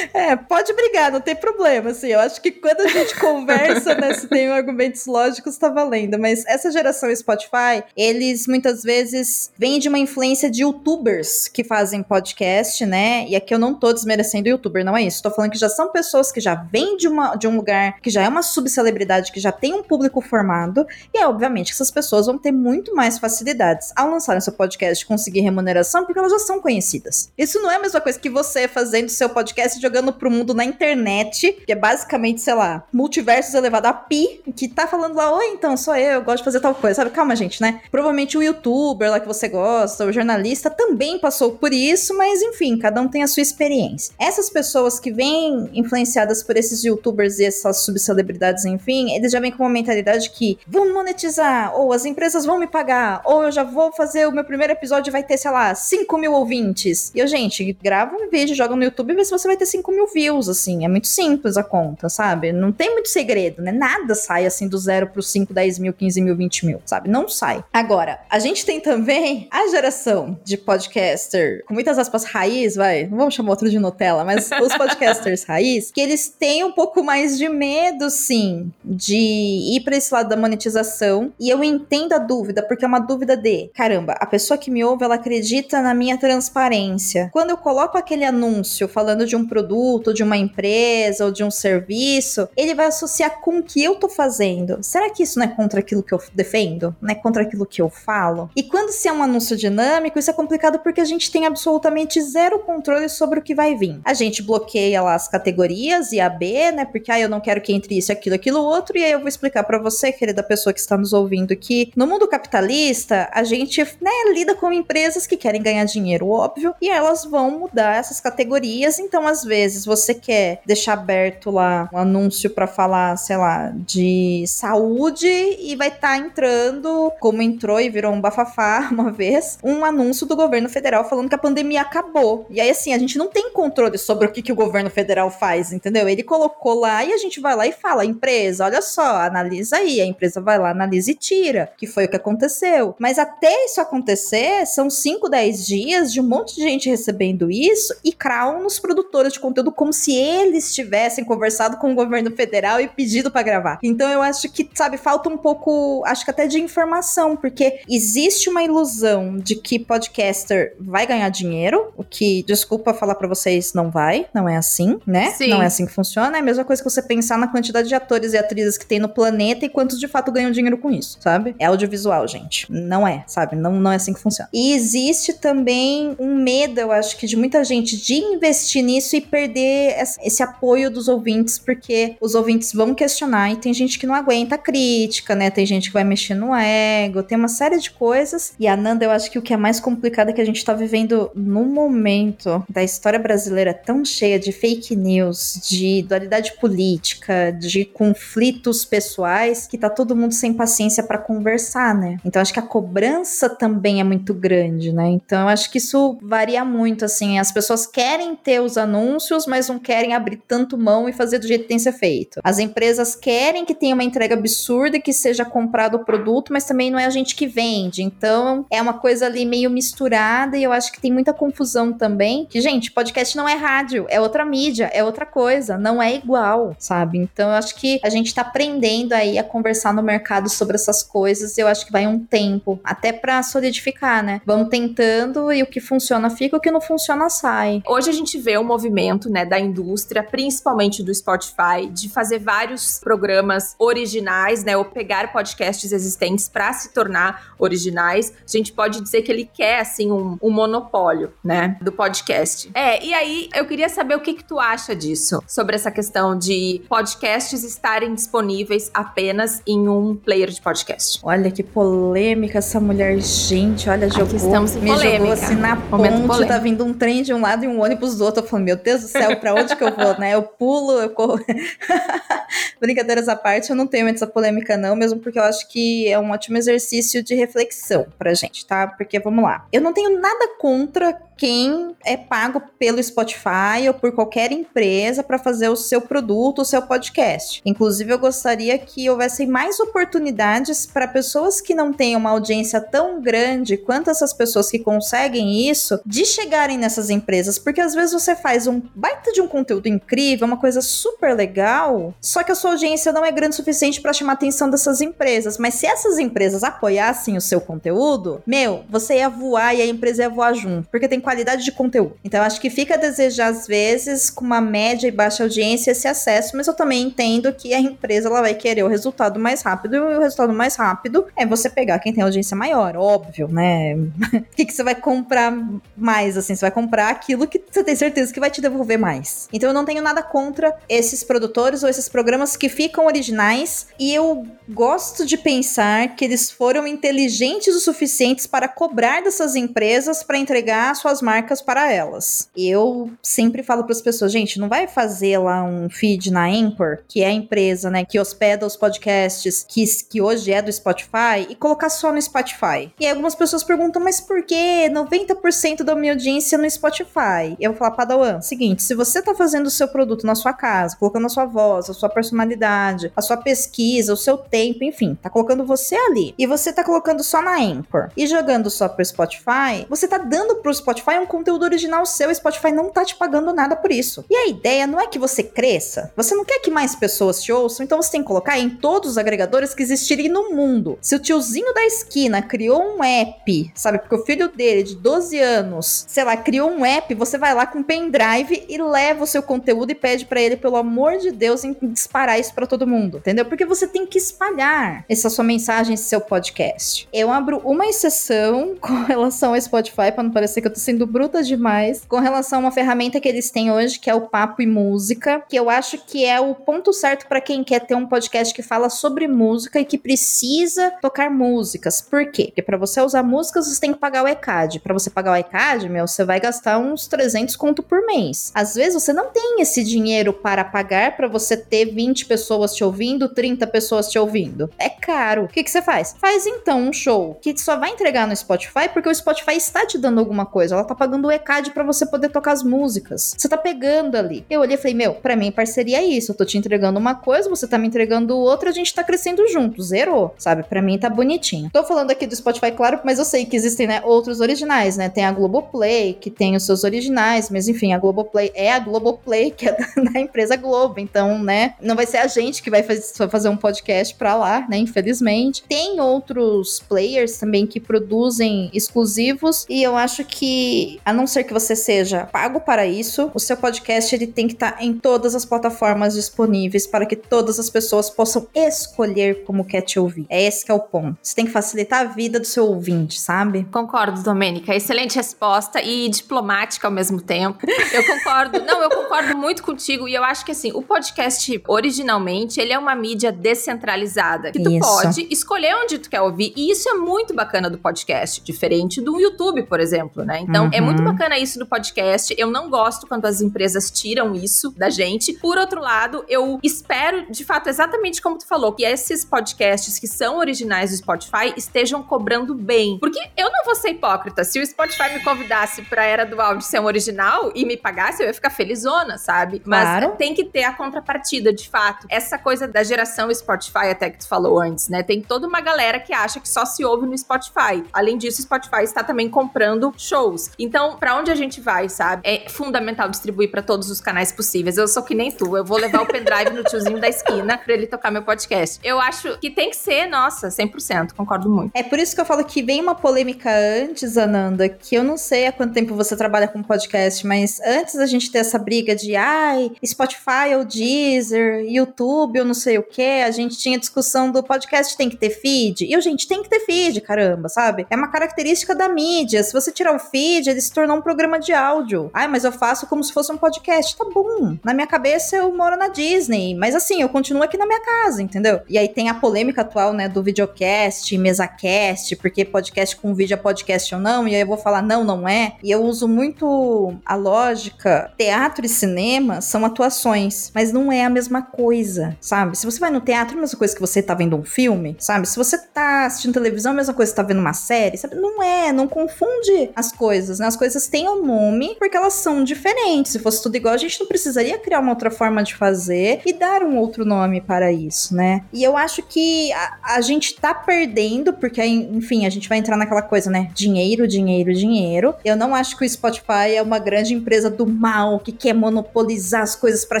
É, pode brigar, não tem problema, assim, eu acho que quando a gente conversa, né, se tem argumentos lógicos, tá valendo, mas essa geração Spotify, eles muitas vezes vêm de uma influência de youtubers que fazem podcast, né, e aqui eu não tô desmerecendo youtuber, não é isso, tô falando que já são pessoas que já vêm de, uma, de um lugar que já é uma subcelebridade, que já tem um público formado, e é obviamente que essas pessoas vão ter muito mais facilidades ao lançarem seu podcast conseguir remuneração, porque elas já são conhecidas. Isso não é a mesma coisa que você fazendo seu podcast jogando pro mundo na internet, que é basicamente, sei lá, multiversos elevado a pi, que tá falando lá, oi, então, sou eu, eu gosto de fazer tal coisa, sabe? Calma, gente, né? Provavelmente o youtuber lá que você gosta, o jornalista também passou por isso, mas enfim, cada um tem a sua experiência. Essas pessoas que vêm influenciadas por esses youtubers e essas subcelebridades, enfim, eles já vêm com uma mentalidade que vão monetizar, ou as empresas vão me pagar, ou eu já vou fazer o meu primeiro episódio e vai ter, sei lá, 5 mil ouvintes. E eu, gente, grava um vídeo, joga no YouTube e vê se você vai ter 5 mil views, assim. É muito simples a conta, sabe? Não tem muito segredo, né? Nada sai assim do zero pro 5, 10 mil, 15 mil, 20 mil, sabe? Não sai. Agora, a gente tem também a geração de podcaster, com muitas aspas, raiz, vai. Não vamos chamar outro de Nutella, mas os podcasters raiz, que eles têm um pouco mais de medo, sim, de ir para esse lado da monetização. E eu entendo a dúvida, porque é uma dúvida de, caramba, a pessoa que me ouve, ela acredita na minha transparência. Quando eu coloco aquele anúncio falando de um produto, produto, de uma empresa ou de um serviço, ele vai associar com o que eu tô fazendo. Será que isso não é contra aquilo que eu defendo? Não é contra aquilo que eu falo? E quando se é um anúncio dinâmico, isso é complicado porque a gente tem absolutamente zero controle sobre o que vai vir. A gente bloqueia lá as categorias e a B, né? Porque ah, eu não quero que entre isso, aquilo, aquilo outro, e aí eu vou explicar para você, querida pessoa que está nos ouvindo, que no mundo capitalista, a gente, né, lida com empresas que querem ganhar dinheiro, óbvio, e elas vão mudar essas categorias, então às vezes você quer deixar aberto lá um anúncio para falar, sei lá, de saúde e vai estar tá entrando, como entrou e virou um bafafá uma vez, um anúncio do governo federal falando que a pandemia acabou. E aí, assim, a gente não tem controle sobre o que, que o governo federal faz, entendeu? Ele colocou lá e a gente vai lá e fala: empresa, olha só, analisa aí. A empresa vai lá, analisa e tira, que foi o que aconteceu. Mas até isso acontecer, são 5, 10 dias de um monte de gente recebendo isso isso e crawl nos produtores de conteúdo como se eles tivessem conversado com o governo federal e pedido para gravar. Então eu acho que, sabe, falta um pouco, acho que até de informação, porque existe uma ilusão de que podcaster vai ganhar dinheiro, o que, desculpa falar para vocês, não vai, não é assim, né? Sim. Não é assim que funciona. É a mesma coisa que você pensar na quantidade de atores e atrizes que tem no planeta e quantos de fato ganham dinheiro com isso, sabe? É audiovisual, gente. Não é, sabe? Não, não é assim que funciona. E existe também um medo, eu acho que de muita gente de investir nisso e perder esse apoio dos ouvintes, porque os ouvintes vão questionar e tem gente que não aguenta a crítica, né? Tem gente que vai mexer no ego, tem uma série de coisas. E a Nanda, eu acho que o que é mais complicado é que a gente tá vivendo num momento da história brasileira tão cheia de fake news, de dualidade política, de conflitos pessoais, que tá todo mundo sem paciência para conversar, né? Então acho que a cobrança também é muito grande, né? Então acho que isso varia muito, assim. As pessoas querem ter os anúncios, mas não querem abrir tanto mão e fazer do jeito que tem que ser feito. As empresas querem que tenha uma entrega absurda, que seja comprado o produto, mas também não é a gente que vende. Então é uma coisa ali meio misturada e eu acho que tem muita confusão também. Que, gente, podcast não é rádio, é outra mídia, é outra coisa, não é igual, sabe? Então eu acho que a gente tá aprendendo aí a conversar no mercado sobre essas coisas. Eu acho que vai um tempo, até para solidificar, né? Vamos tentando e o que funciona fica, o que não funciona sai. Hoje a gente vê o movimento, né, da indústria, principalmente do Spotify, de fazer vários programas originais, né, ou pegar podcasts existentes para se tornar originais. A gente pode dizer que ele quer assim um, um monopólio, né, do podcast. É, e aí eu queria saber o que que tu acha disso, sobre essa questão de podcasts estarem disponíveis apenas em um player de podcast. Olha que polêmica essa mulher, gente, olha, Aqui jogou, em me polêmica. jogou assim na Momento ponte, polêmico. tá vindo um trem de um lado e um ônibus do outro. Eu falo, meu Deus do céu, pra onde que eu vou, né? Eu pulo, eu corro. Brincadeiras à parte, eu não tenho muito essa polêmica, não, mesmo porque eu acho que é um ótimo exercício de reflexão pra gente, tá? Porque vamos lá. Eu não tenho nada contra quem é pago pelo Spotify ou por qualquer empresa para fazer o seu produto, o seu podcast. Inclusive, eu gostaria que houvessem mais oportunidades para pessoas que não têm uma audiência tão grande quanto essas pessoas que conseguem isso, de chegarem nessas empresas, porque às vezes você faz um baita de um conteúdo incrível, uma coisa super legal, só que a sua audiência não é grande o suficiente para chamar a atenção dessas empresas. Mas se essas empresas apoiassem o seu conteúdo, meu, você ia voar e a empresa ia voar junto, porque tem qualidade de conteúdo. Então acho que fica a desejar às vezes com uma média e baixa audiência esse acesso, mas eu também entendo que a empresa ela vai querer o resultado mais rápido e o resultado mais rápido é você pegar quem tem audiência maior, óbvio, né? O que, que você vai comprar mais assim? Você vai comprar aquilo que você tem certeza que vai te devolver mais. Então eu não tenho nada contra esses produtores ou esses programas que ficam originais e eu gosto de pensar que eles foram inteligentes o suficientes para cobrar dessas empresas para entregar suas marcas para elas. Eu sempre falo para as pessoas, gente, não vai fazer lá um feed na Anchor, que é a empresa, né, que hospeda os podcasts que, que hoje é do Spotify e colocar só no Spotify. E algumas pessoas perguntam, mas por que 90% da minha audiência no Spotify? Eu vou falar, Padawan, seguinte, se você tá fazendo o seu produto na sua casa, colocando a sua voz, a sua personalidade, a sua pesquisa, o seu tempo, enfim, tá colocando você ali. E você tá colocando só na Anchor e jogando só pro Spotify, você tá dando pro Spotify um conteúdo original seu, e Spotify não tá te pagando nada por isso. E a ideia não é que você cresça, você não quer que mais pessoas te ouçam, então você tem que colocar em todos os agregadores que existirem no mundo. Se o tiozinho da esquina criou um app, sabe, porque o filho dele, de 12 anos, sei lá, criou um app, você vai lá com um pendrive e leva o seu conteúdo e pede pra ele, pelo amor de Deus, em disparar isso pra todo mundo, entendeu? Porque você tem que espalhar essa sua mensagem, esse seu podcast. Eu abro uma exceção com relação ao Spotify, pra não parecer que eu tô sendo bruta demais, com relação a uma ferramenta que eles têm hoje, que é o Papo e Música, que eu acho que é o ponto certo pra quem quer ter um podcast que fala sobre música e que precisa tocar músicas. Por quê? Porque pra você usar músicas, você tem que pagar o ECAD. Pra você pagar o ECAD, meu, você vai gastar uns 300 conto por mês. Às vezes você não tem esse dinheiro para pagar pra você ter 20 pessoas te ouvindo, 30 pessoas te ouvindo. É caro. O que, que você faz? Faz então um show que só vai entregar no Spotify porque o Spotify está te dando alguma coisa. Ela tá pagando o ECAD pra você poder tocar as músicas. Você tá pegando ali. Eu olhei e falei, meu, pra mim parceria é isso. Eu tô te entregando uma coisa, você tá me entregando outra, a gente tá crescendo junto. Zerou, sabe? Pra mim tá bonitinho. Tô falando aqui do Spotify, claro, mas eu sei que existem, né, outros originais, né? Tem a Globoplay, que tem os seus originais, mas enfim, a Globoplay é a Globoplay, que é da, da empresa Globo, então, né, não vai ser a gente que vai fazer, fazer um podcast pra lá, né, infelizmente. Tem outros players também que produzem exclusivos e eu acho que, a não ser que você seja pago para isso, o seu podcast ele tem que estar tá em todas as plataformas disponíveis para que todas as pessoas possam escolher como quer te ouvir. É esse que é o ponto. Você tem que facilitar a vida do seu ouvinte, sabe? Concordo, Domênica. Excelente resposta e diplomática ao mesmo tempo. Eu concordo. não, eu concordo muito contigo e eu acho que assim, o podcast originalmente, ele é uma mídia descentralizada, que tu isso. pode escolher onde tu quer ouvir e isso é muito bacana do podcast, diferente do YouTube, por exemplo, né? Então, uhum. é muito uhum. bacana isso do podcast. Eu não gosto quando as empresas tiram isso da gente. Por outro lado, eu espero, de fato, exatamente como tu falou, que esses podcasts que são originais do Spotify estejam cobrando bem. Porque eu não vou ser hipócrita. Se o Spotify me convidasse pra Era do Áudio ser um original e me pagasse, eu ia ficar felizona, sabe? Claro. Mas tem que ter a contrapartida, de fato. Essa coisa da geração Spotify, até que tu falou antes, né? Tem toda uma galera que acha que só se ouve no Spotify. Além disso, o Spotify está também comprando shows. Então, para onde a gente vai, sabe? É fundamental distribuir para todos os canais possíveis. Eu sou que nem tu. Eu vou levar o pendrive no tiozinho da esquina pra ele tocar meu podcast. Eu acho que tem que ser, nossa, 100%. Concordo muito. É por isso que eu falo que vem uma polêmica antes, Ananda, que eu não sei há quanto tempo você trabalha com podcast, mas antes da gente ter essa briga de ai, Spotify ou Deezer, YouTube ou não sei o que, a gente tinha discussão do podcast tem que ter feed. E o gente tem que ter feed, caramba, sabe? É uma característica da mídia. Se você tirar o feed, ele se tornou um programa de áudio. Ai, mas eu faço como se fosse um podcast. Tá bom. Na minha cabeça eu moro na Disney, mas assim, eu continuo aqui na minha casa, entendeu? E aí tem a polêmica atual, né, do videocast, mesacast, porque podcast com vídeo é podcast ou não, e aí eu vou falar não, não é. E eu uso muito a lógica, teatro e cinema são atuações, mas não é a mesma coisa, sabe? Se você vai no teatro, é a mesma coisa que você tá vendo um filme, sabe? Se você tá assistindo televisão, é a mesma coisa que você tá vendo uma série, sabe? Não é, não confunde as coisas, né? As coisas têm um nome porque elas são diferentes. Se fosse tudo igual, a gente não precisaria criar uma outra forma de fazer e dar um outro nome para isso, né? E eu acho que a, a gente tá perdendo, porque, enfim, a gente vai entrar naquela coisa, né? Dinheiro, dinheiro, dinheiro. Eu não acho que o Spotify é uma grande empresa do mal que quer monopolizar as coisas para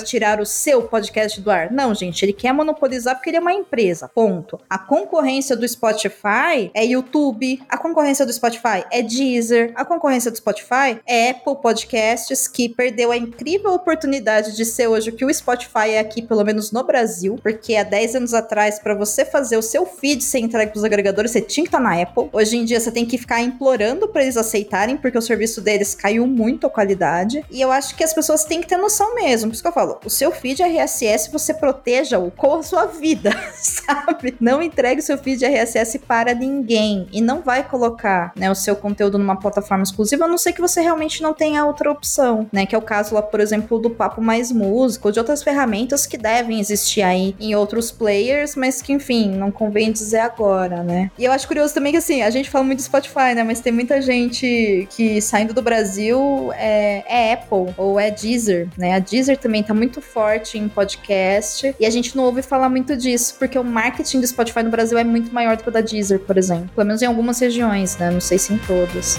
tirar o seu podcast do ar. Não, gente, ele quer monopolizar porque ele é uma empresa. Ponto. A concorrência do Spotify é YouTube, a concorrência do Spotify é Deezer, a concorrência do Spotify é Apple Podcasts, que perdeu a incrível oportunidade de ser hoje o que o Spotify é aqui, pelo menos no Brasil, porque há 10 anos atrás, para você fazer o seu feed ser entregue pros agregadores, você tinha que estar tá na Apple. Hoje em dia, você tem que ficar implorando para eles aceitarem, porque o serviço deles caiu muito a qualidade. E eu acho que as pessoas têm que ter noção mesmo. Por isso que eu falo, o seu feed RSS, você proteja-o com a sua vida, sabe? Não entregue o seu feed RSS para ninguém e não vai colocar, né, o seu conteúdo numa plataforma exclusiva, a não ser que você realmente não tenha outra opção, né? Que é o caso lá, por exemplo, do Papo Mais Música ou de outras ferramentas que devem existir aí em outros players, mas que, enfim, não convém dizer agora, né? E eu acho curioso também que, assim, a gente fala muito do Spotify, né? Mas tem muita gente que saindo do Brasil é, é Apple ou é Deezer, né? A Deezer também tá muito forte em podcast e a gente não ouve falar muito disso, porque o marketing do Spotify no Brasil é muito maior do que o da Deezer, por exemplo. Pelo menos em algumas regiões, né? Não sei se em todas.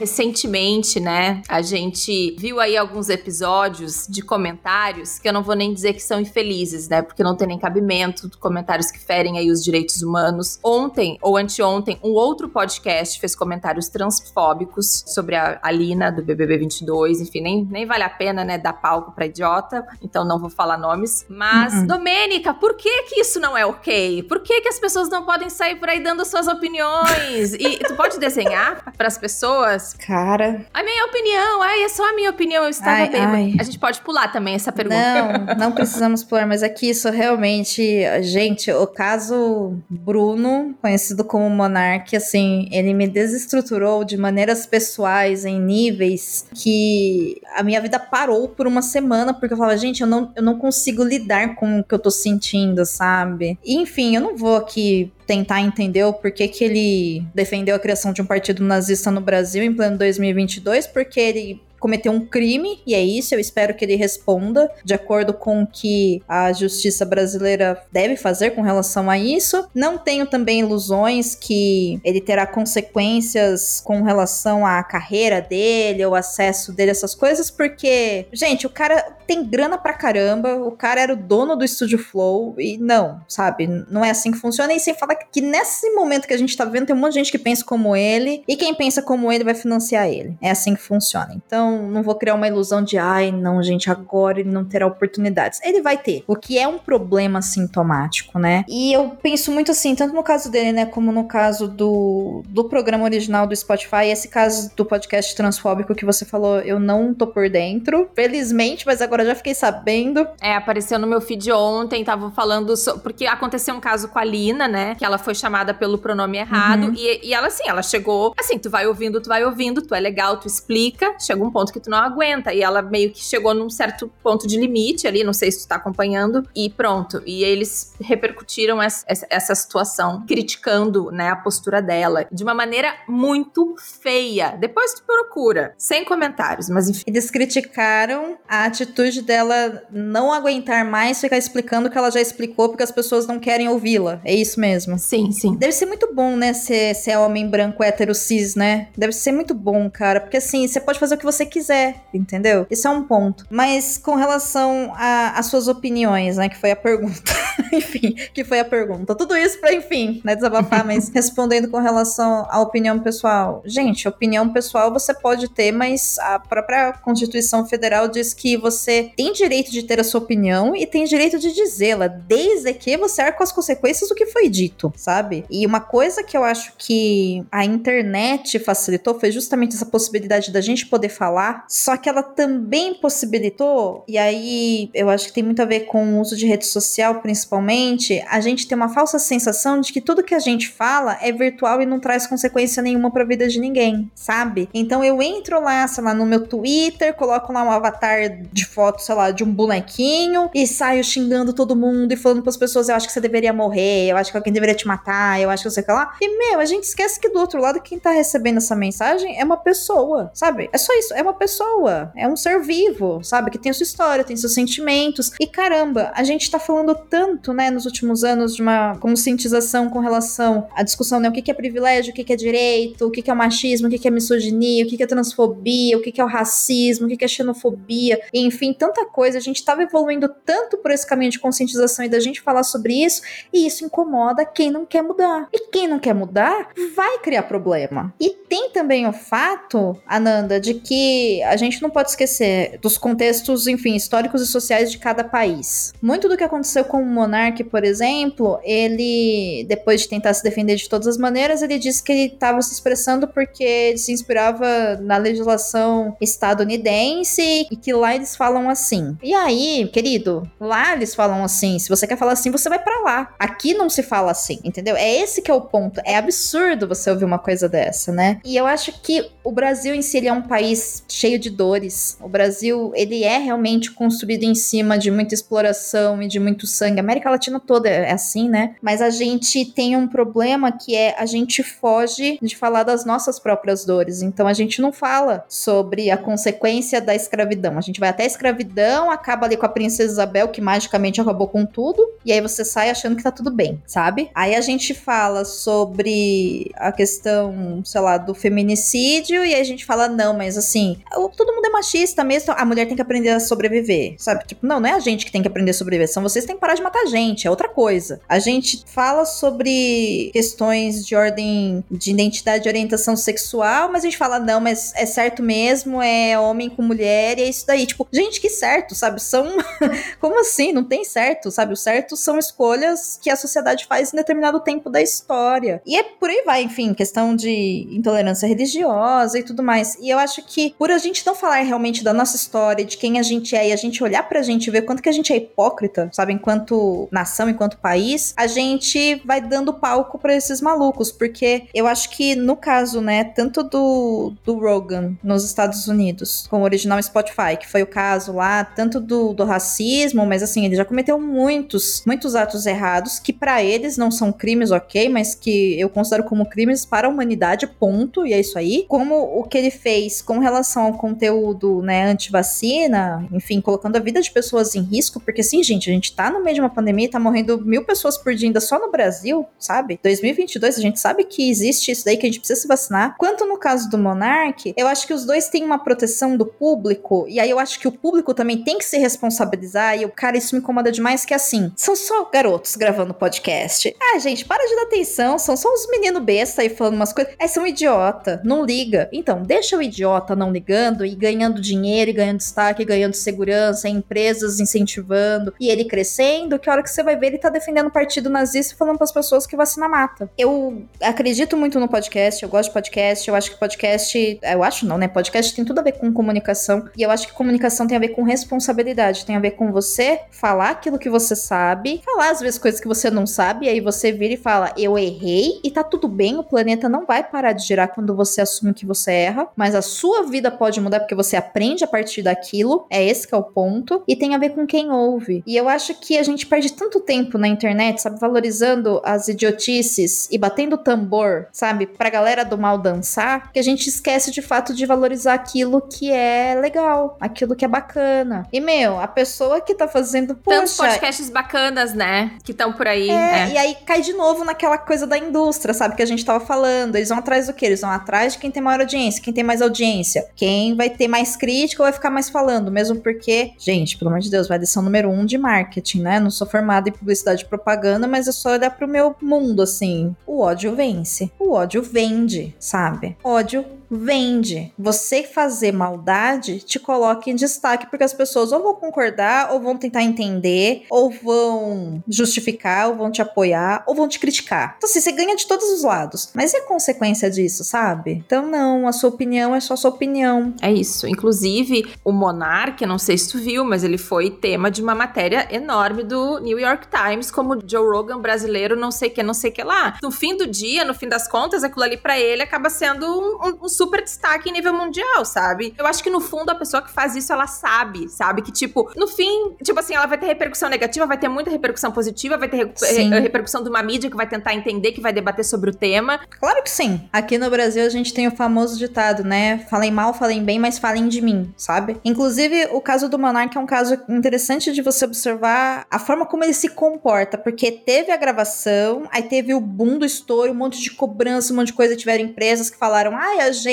Recentemente, né, a gente viu aí alguns episódios de comentários que eu não vou nem dizer que são infelizes, né, porque não tem nem cabimento, comentários que ferem aí os direitos humanos. Ontem ou anteontem, um outro podcast fez comentários transfóbicos sobre a Alina do BBB 22, enfim, nem, nem vale a pena, né, dar palco pra idiota, então não vou falar nomes. Mas, uhum. Domênica, por que que isso não é ok? Por que que as pessoas não podem sair por aí dando suas opiniões? e tu pode desenhar para as pessoas? Cara. A minha opinião, ai, é só a minha opinião, eu estava bem. A gente pode pular também essa pergunta. Não, não precisamos pular, mas aqui isso realmente, gente, o caso Bruno, conhecido como Monark, assim, ele me desestruturou de maneiras pessoais em níveis que a minha vida parou por uma semana, porque eu falava, gente, eu não, eu não consigo lidar com o que eu tô sentindo, sabe? E, enfim, eu não vou aqui tentar entender o porquê que ele defendeu a criação de um partido nazista no Brasil em pleno 2022, porque ele cometeu um crime, e é isso, eu espero que ele responda de acordo com o que a justiça brasileira deve fazer com relação a isso. Não tenho também ilusões que ele terá consequências com relação à carreira dele, o acesso dele, essas coisas, porque, gente, o cara tem grana pra caramba, o cara era o dono do Estúdio Flow, e não, sabe? Não é assim que funciona. E sem falar que nesse momento que a gente tá vendo, tem um monte de gente que pensa como ele, e quem pensa como ele vai financiar ele. É assim que funciona. Então, não, não vou criar uma ilusão de, ai, não, gente, agora ele não terá oportunidades. Ele vai ter, o que é um problema sintomático, né? E eu penso muito assim, tanto no caso dele, né, como no caso do, do programa original do Spotify, esse caso do podcast transfóbico que você falou, eu não tô por dentro, felizmente, mas agora já fiquei sabendo. É, apareceu no meu feed ontem, tava falando, so, porque aconteceu um caso com a Lina, né, que ela foi chamada pelo pronome errado, uhum. e, e ela, assim, ela chegou, assim, tu vai ouvindo, tu vai ouvindo, tu é legal, tu explica, chega um ponto ponto que tu não aguenta. E ela meio que chegou num certo ponto de limite ali, não sei se tu tá acompanhando, e pronto. E eles repercutiram essa, essa situação, criticando, né, a postura dela de uma maneira muito feia. Depois tu procura, sem comentários, mas enfim. Eles criticaram a atitude dela não aguentar mais ficar explicando o que ela já explicou porque as pessoas não querem ouvi-la. É isso mesmo. Sim, sim. Deve ser muito bom, né, ser, ser homem branco hétero cis, né? Deve ser muito bom, cara, porque assim, você pode fazer o que você quiser, entendeu? Isso é um ponto. Mas com relação às suas opiniões, né, que foi a pergunta. enfim, que foi a pergunta. Tudo isso pra, enfim, né, desabafar, mas respondendo com relação à opinião pessoal. Gente, opinião pessoal você pode ter, mas a própria Constituição Federal diz que você tem direito de ter a sua opinião e tem direito de dizê-la, desde que você arque com as consequências do que foi dito, sabe? E uma coisa que eu acho que a internet facilitou foi justamente essa possibilidade da gente poder falar falar, só que ela também possibilitou, e aí eu acho que tem muito a ver com o uso de rede social, principalmente, a gente tem uma falsa sensação de que tudo que a gente fala é virtual e não traz consequência nenhuma pra vida de ninguém, sabe? Então eu entro lá, sei lá, no meu Twitter, coloco lá um avatar de foto, sei lá, de um bonequinho e saio xingando todo mundo e falando para as pessoas: eu acho que você deveria morrer, eu acho que alguém deveria te matar, eu acho que você quer lá. E, meu, a gente esquece que do outro lado, quem tá recebendo essa mensagem é uma pessoa, sabe? É só isso, é uma pessoa, é um ser vivo, sabe? Que tem a sua história, tem seus sentimentos. E caramba, a gente tá falando tanto, né, nos últimos anos de uma conscientização com relação à discussão, né? O que é privilégio, o que é direito, o que é machismo, o que é misoginia, o que é transfobia, o que é o racismo, o que é xenofobia, enfim, tanta coisa. A gente tava evoluindo tanto por esse caminho de conscientização e da gente falar sobre isso, e isso incomoda quem não quer mudar. E quem não quer mudar vai criar problema. E tem também o fato, Ananda, de que a gente não pode esquecer dos contextos, enfim, históricos e sociais de cada país. Muito do que aconteceu com o monarca, por exemplo, ele, depois de tentar se defender de todas as maneiras, ele disse que ele estava se expressando porque ele se inspirava na legislação estadunidense e que lá eles falam assim. E aí, querido, lá eles falam assim. Se você quer falar assim, você vai para lá. Aqui não se fala assim, entendeu? É esse que é o ponto. É absurdo você ouvir uma coisa dessa, né? E eu acho que o Brasil em si é um país cheio de dores. O Brasil, ele é realmente construído em cima de muita exploração e de muito sangue. América Latina toda é assim, né? Mas a gente tem um problema que é a gente foge de falar das nossas próprias dores. Então a gente não fala sobre a consequência da escravidão. A gente vai até a escravidão, acaba ali com a princesa Isabel, que magicamente acabou com tudo, e aí você sai achando que tá tudo bem, sabe? Aí a gente fala sobre a questão, sei lá, do feminicídio, e aí a gente fala, não, mas assim, todo mundo é machista mesmo, a mulher tem que aprender a sobreviver, sabe? Tipo, não, não é a gente que tem que aprender a sobreviver, são vocês que têm que parar de matar a gente, é outra coisa. A gente fala sobre questões de ordem de identidade de orientação sexual, mas a gente fala, não, mas é certo mesmo, é homem com mulher, e é isso daí. Tipo, gente, que certo, sabe? São. Como assim? Não tem certo, sabe? O certo são escolhas que a sociedade faz em determinado tempo da história. E é por aí vai, enfim, questão de intolerância religiosa e tudo mais. E eu acho que por a gente não falar realmente da nossa história, de quem a gente é, e a gente olhar pra gente e ver quanto que a gente é hipócrita, sabe? Enquanto nação, enquanto país, a gente vai dando palco para esses malucos. Porque eu acho que no caso, né, tanto do, do Rogan nos Estados Unidos, com o original Spotify, que foi o caso lá, tanto do, do racismo, mas assim, ele já cometeu muitos, muitos atos errados que para eles não são crimes, ok, mas que eu considero como crimes para a humanidade, ponto, e é isso aí. Como o que ele fez com relação ao conteúdo, né, anti-vacina, enfim, colocando a vida de pessoas em risco, porque assim, gente, a gente tá no meio de uma pandemia, tá morrendo mil pessoas por dia ainda só no Brasil, sabe? 2022, a gente sabe que existe isso daí, que a gente precisa se vacinar. Quanto no caso do Monark, eu acho que os dois têm uma proteção do público, e aí eu acho que o público também tem que se responsabilizar, e o cara, isso me incomoda demais, que é assim, são só garotos gravando podcast. Ah, gente, para de dar atenção, são só uns meninos besta aí falando umas coisas. É, são idiota, não liga. Então, deixa o idiota não ligando e ganhando dinheiro, e ganhando destaque, e ganhando segurança, empresas incentivando, e ele crescendo, que a hora que você vai ver, ele tá defendendo o partido nazista e falando para as pessoas que vacina mata. Eu acredito muito no podcast, eu gosto de podcast, eu acho que podcast, eu acho não, né? Podcast tem tudo a ver com comunicação, e eu acho que comunicação tem a ver com responsabilidade, tem a ver com você falar aquilo que você sabe, falar às vezes coisas que você não sabe, e aí você vira e fala, eu errei, e tá tudo bem, o planeta não vai parar de girar quando você assume que você erra, mas a sua vida pode mudar porque você aprende a partir daquilo, é esse que é o ponto, e tem a ver com quem ouve. E eu acho que a gente perde tanto tempo na internet, sabe, valorizando as idiotices e batendo tambor, sabe, pra galera do mal dançar, que a gente esquece de fato de valorizar aquilo que é legal, aquilo que é bacana. E, meu, a pessoa que tá fazendo. Tantos podcasts bacanas, né? Que estão por aí. É, é, e aí cai de novo naquela coisa da indústria, sabe? Que a gente tava falando. Eles vão atrás do quê? Eles vão atrás de quem tem maior audiência, quem tem mais audiência, quem vai ter mais crítica vai ficar mais falando, mesmo porque, gente, pelo amor de Deus, vai lição número um de marketing, né? Não sou formada em publicidade e propaganda, mas é só olhar pro meu mundo, assim. O ódio vence. O ódio vende, sabe? Ódio vende. Você fazer maldade te coloca em destaque porque as pessoas ou vão concordar, ou vão tentar entender, ou vão justificar, ou vão te apoiar, ou vão te criticar. Então, assim, você ganha de todos os lados. Mas é consequência disso, sabe? Então, não, a sua opinião é só sua opinião. É isso. Inclusive, o Monark, não sei se tu viu, mas ele foi tema de uma matéria enorme do New York Times, como Joe Rogan brasileiro, não sei o que, não sei o que lá. No fim do dia, no fim das contas, aquilo ali para ele acaba sendo um, um, super destaque em nível mundial, sabe? Eu acho que no fundo a pessoa que faz isso, ela sabe, sabe? Que tipo, no fim, tipo assim, ela vai ter repercussão negativa, vai ter muita repercussão positiva, vai ter re repercussão de uma mídia que vai tentar entender, que vai debater sobre o tema. Claro que sim. Aqui no Brasil a gente tem o famoso ditado, né? Falem mal, falem bem, mas falem de mim, sabe? Inclusive, o caso do Monark é um caso interessante de você observar a forma como ele se comporta, porque teve a gravação, aí teve o boom do estouro, um monte de cobrança, um monte de coisa, tiveram empresas que falaram, ai, a gente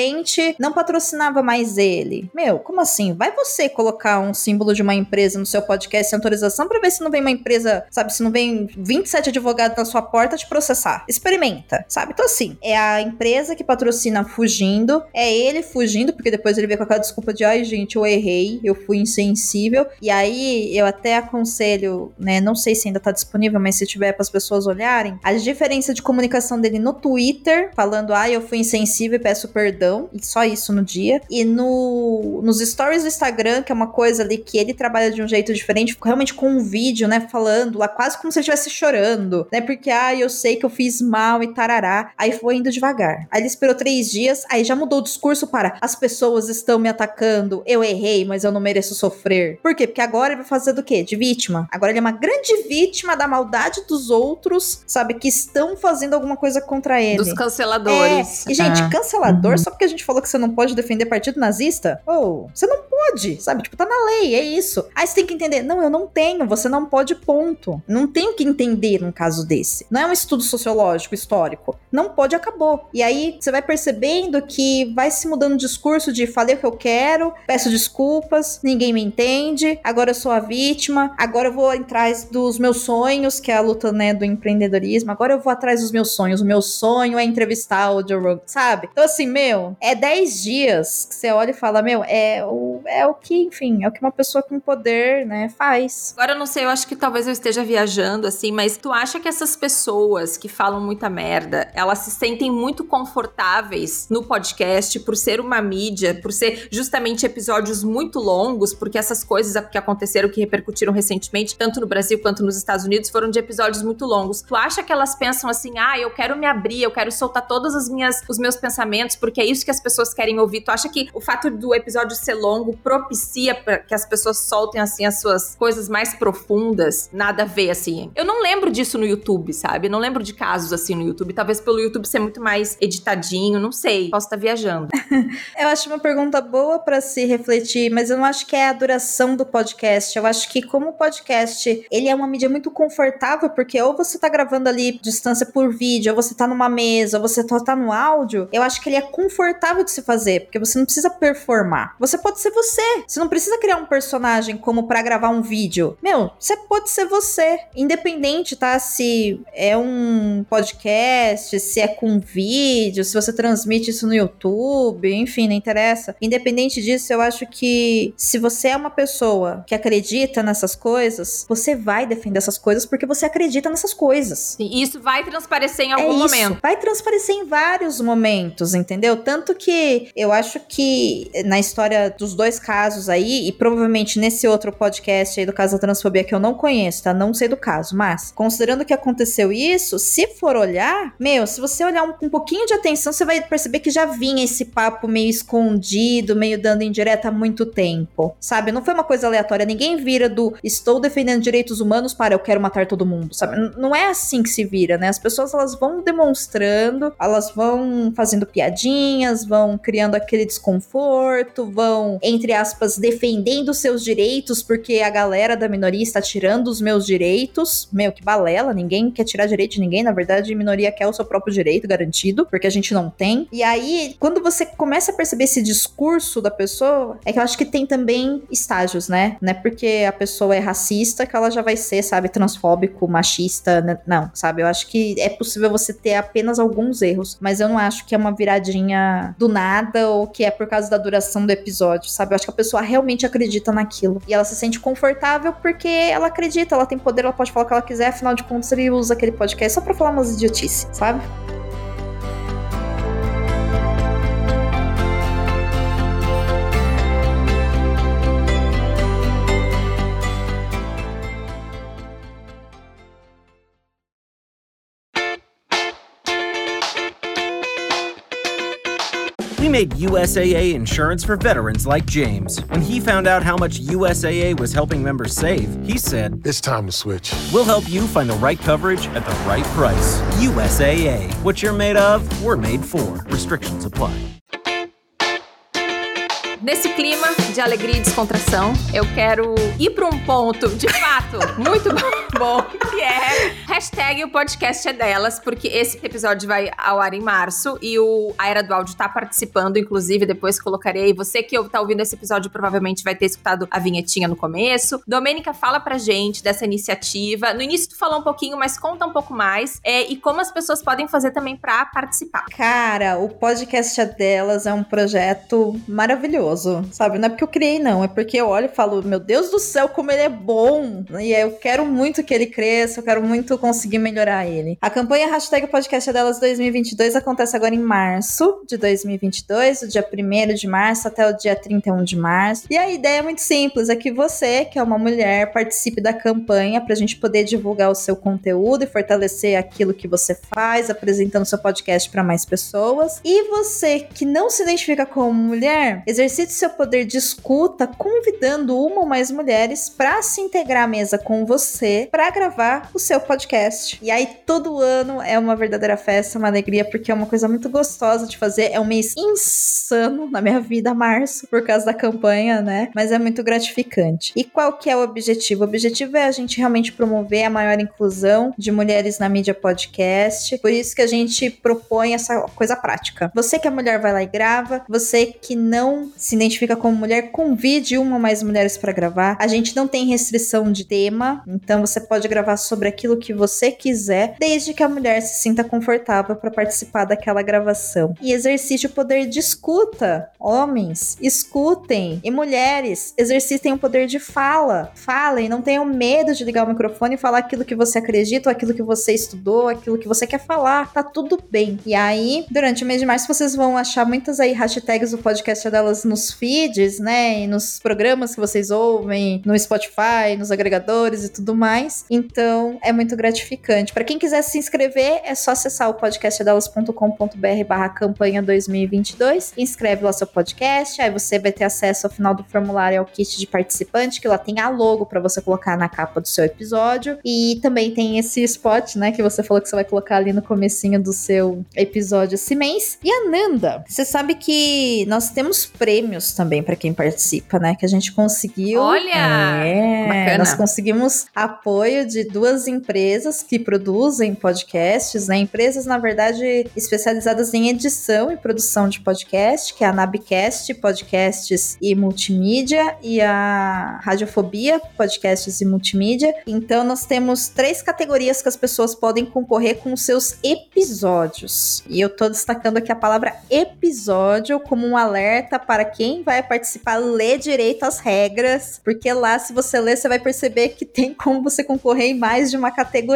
não patrocinava mais ele. Meu, como assim? Vai você colocar um símbolo de uma empresa no seu podcast sem autorização para ver se não vem uma empresa, sabe, se não vem 27 advogados na sua porta te processar. Experimenta, sabe? Então assim, é a empresa que patrocina fugindo, é ele fugindo, porque depois ele vem com aquela desculpa de, ai gente, eu errei, eu fui insensível. E aí eu até aconselho, né, não sei se ainda tá disponível, mas se tiver para as pessoas olharem, a diferença de comunicação dele no Twitter, falando, ai, eu fui insensível e peço perdão e só isso no dia. E no, nos stories do Instagram, que é uma coisa ali que ele trabalha de um jeito diferente, realmente com um vídeo, né, falando lá, quase como se ele estivesse chorando, né, porque, ah, eu sei que eu fiz mal e tarará. Aí foi indo devagar. Aí ele esperou três dias, aí já mudou o discurso para as pessoas estão me atacando, eu errei, mas eu não mereço sofrer. Por quê? Porque agora ele vai fazer do quê? De vítima. Agora ele é uma grande vítima da maldade dos outros, sabe, que estão fazendo alguma coisa contra ele. Dos canceladores. É. E, gente, ah. cancelador, uhum. só porque a gente falou que você não pode defender partido nazista? Ou, oh, você não pode, sabe? Tipo, tá na lei, é isso. Aí você tem que entender, não, eu não tenho, você não pode, ponto. Não tenho que entender num caso desse. Não é um estudo sociológico, histórico. Não pode, acabou. E aí você vai percebendo que vai se mudando o discurso de falei o que eu quero, peço desculpas, ninguém me entende, agora eu sou a vítima, agora eu vou atrás dos meus sonhos, que é a luta, né, do empreendedorismo, agora eu vou atrás dos meus sonhos. O meu sonho é entrevistar o Joe Rogan, sabe? Então, assim, meu, é 10 dias que você olha e fala, meu, é o, é o que, enfim, é o que uma pessoa com poder, né, faz. Agora eu não sei, eu acho que talvez eu esteja viajando, assim, mas tu acha que essas pessoas que falam muita merda, elas se sentem muito confortáveis no podcast por ser uma mídia, por ser justamente episódios muito longos, porque essas coisas que aconteceram, que repercutiram recentemente, tanto no Brasil quanto nos Estados Unidos, foram de episódios muito longos. Tu acha que elas pensam assim, ah, eu quero me abrir, eu quero soltar todos as minhas, os meus pensamentos, porque é isso que as pessoas querem ouvir. Tu acha que o fato do episódio ser longo propicia para que as pessoas soltem assim as suas coisas mais profundas? Nada a ver assim. Eu não lembro disso no YouTube, sabe? Não lembro de casos assim no YouTube. Talvez pelo YouTube ser muito mais editadinho, não sei. Posso estar viajando. eu acho uma pergunta boa para se refletir, mas eu não acho que é a duração do podcast. Eu acho que como o podcast, ele é uma mídia muito confortável, porque ou você tá gravando ali distância por vídeo, ou você tá numa mesa, ou você tá no áudio, eu acho que ele é confortável de se fazer, porque você não precisa performar. Você pode ser você. Você não precisa criar um personagem como para gravar um vídeo. Meu, você pode ser você, independente, tá? Se é um podcast, se é com vídeo, se você transmite isso no YouTube, enfim, não interessa. Independente disso, eu acho que se você é uma pessoa que acredita nessas coisas, você vai defender essas coisas porque você acredita nessas coisas. Sim, isso vai transparecer em algum é momento. Vai transparecer em vários momentos, entendeu? Tanto que eu acho que na história dos dois casos aí, e provavelmente nesse outro podcast aí do caso da transfobia que eu não conheço, tá? Não sei do caso, mas considerando que aconteceu isso, se for olhar, meu, se você olhar um, um pouquinho de atenção, você vai perceber que já vinha esse papo meio escondido, meio dando indireta há muito tempo, sabe? Não foi uma coisa aleatória, ninguém vira do estou defendendo direitos humanos para eu quero matar todo mundo, sabe? Não é assim que se vira, né? As pessoas elas vão demonstrando, elas vão fazendo piadinhas, vão criando aquele desconforto, vão, entre aspas, defendendo seus direitos porque a galera da minoria está tirando os meus direitos. Meu, que balela, ninguém quer tirar direito de ninguém, na verdade, a minoria quer o seu próprio direito garantido, porque a gente não tem. E aí, quando você começa a perceber esse discurso da pessoa, é que eu acho que tem também estágios, né? Não é porque a pessoa é racista que ela já vai ser, sabe, transfóbico, machista, né? não, sabe? Eu acho que é possível você ter apenas alguns erros, mas eu não acho que é uma viradinha do nada ou que é por causa da duração do episódio, sabe? Eu acho que a pessoa realmente acredita naquilo e ela se sente confortável porque ela acredita, ela tem poder, ela pode falar o que ela quiser, afinal de contas ele usa aquele podcast só pra falar umas idiotices, sabe? Made USAA insurance for veterans like James. When he found out how much USAA was helping members save, he said, It's time to switch. We'll help you find the right coverage at the right price. USAA. What you're made of, we're made for. Restrictions apply. Nesse clima de alegria e descontração, eu quero ir para um ponto, de fato, muito bom, que é hashtag o podcast é delas, porque esse episódio vai ao ar em março e o A Era do Áudio tá participando, inclusive, depois colocarei. Você que tá ouvindo esse episódio provavelmente vai ter escutado a vinhetinha no começo. Domênica, fala pra gente dessa iniciativa. No início tu falou um pouquinho, mas conta um pouco mais é, e como as pessoas podem fazer também para participar. Cara, o podcast é delas é um projeto maravilhoso sabe? Não é porque eu criei, não. É porque eu olho e falo, meu Deus do céu, como ele é bom. E eu quero muito que ele cresça, eu quero muito conseguir melhorar ele. A campanha hashtag podcast é delas 2022 acontece agora em março de 2022, do dia 1 de março até o dia 31 de março. E a ideia é muito simples, é que você, que é uma mulher, participe da campanha para a gente poder divulgar o seu conteúdo e fortalecer aquilo que você faz, apresentando seu podcast para mais pessoas. E você que não se identifica como mulher, exercite seu poder de escuta, convidando uma ou mais mulheres para se integrar à mesa com você para gravar o seu podcast. E aí todo ano é uma verdadeira festa, uma alegria, porque é uma coisa muito gostosa de fazer. É um mês insano na minha vida, março, por causa da campanha, né? Mas é muito gratificante. E qual que é o objetivo? O objetivo é a gente realmente promover a maior inclusão de mulheres na mídia podcast. Por isso que a gente propõe essa coisa prática. Você que é mulher vai lá e grava. Você que não se identifica como mulher, convide uma ou mais mulheres para gravar. A gente não tem restrição de tema, então você pode gravar sobre aquilo que você quiser, desde que a mulher se sinta confortável para participar daquela gravação. E exercite o poder de escuta. Homens, escutem. E mulheres, exercitem o poder de fala. Falem, não tenham medo de ligar o microfone e falar aquilo que você acredita, aquilo que você estudou, aquilo que você quer falar. Tá tudo bem. E aí, durante o mês de março, vocês vão achar muitas aí hashtags do podcast delas nos feeds, né? E nos programas que vocês ouvem, no Spotify, nos agregadores e tudo mais. Então, é muito gratificante. Para quem quiser se inscrever, é só acessar o podcastdelas.com.br barra campanha 2022. Inscreve lá seu podcast, aí você vai ter acesso ao final do formulário ao kit de participante, que lá tem a logo para você colocar na capa do seu episódio. E também tem esse spot, né, que você falou que você vai colocar ali no comecinho do seu episódio esse mês. E a Nanda, você sabe que nós temos prêmios também para quem participa, né, que a gente conseguiu. Olha! É, bacana. nós conseguimos apoio de duas empresas que produzem podcasts, né? Empresas, na verdade, especializadas em edição e produção de podcast, que é a Nabcast, podcasts e multimídia, e a Radiofobia, podcasts e multimídia. Então, nós temos três categorias que as pessoas podem concorrer com seus episódios. E eu tô destacando aqui a palavra episódio como um alerta para quem vai participar ler direito as regras, porque lá, se você ler, você vai perceber que tem como você concorrer em mais de uma categoria.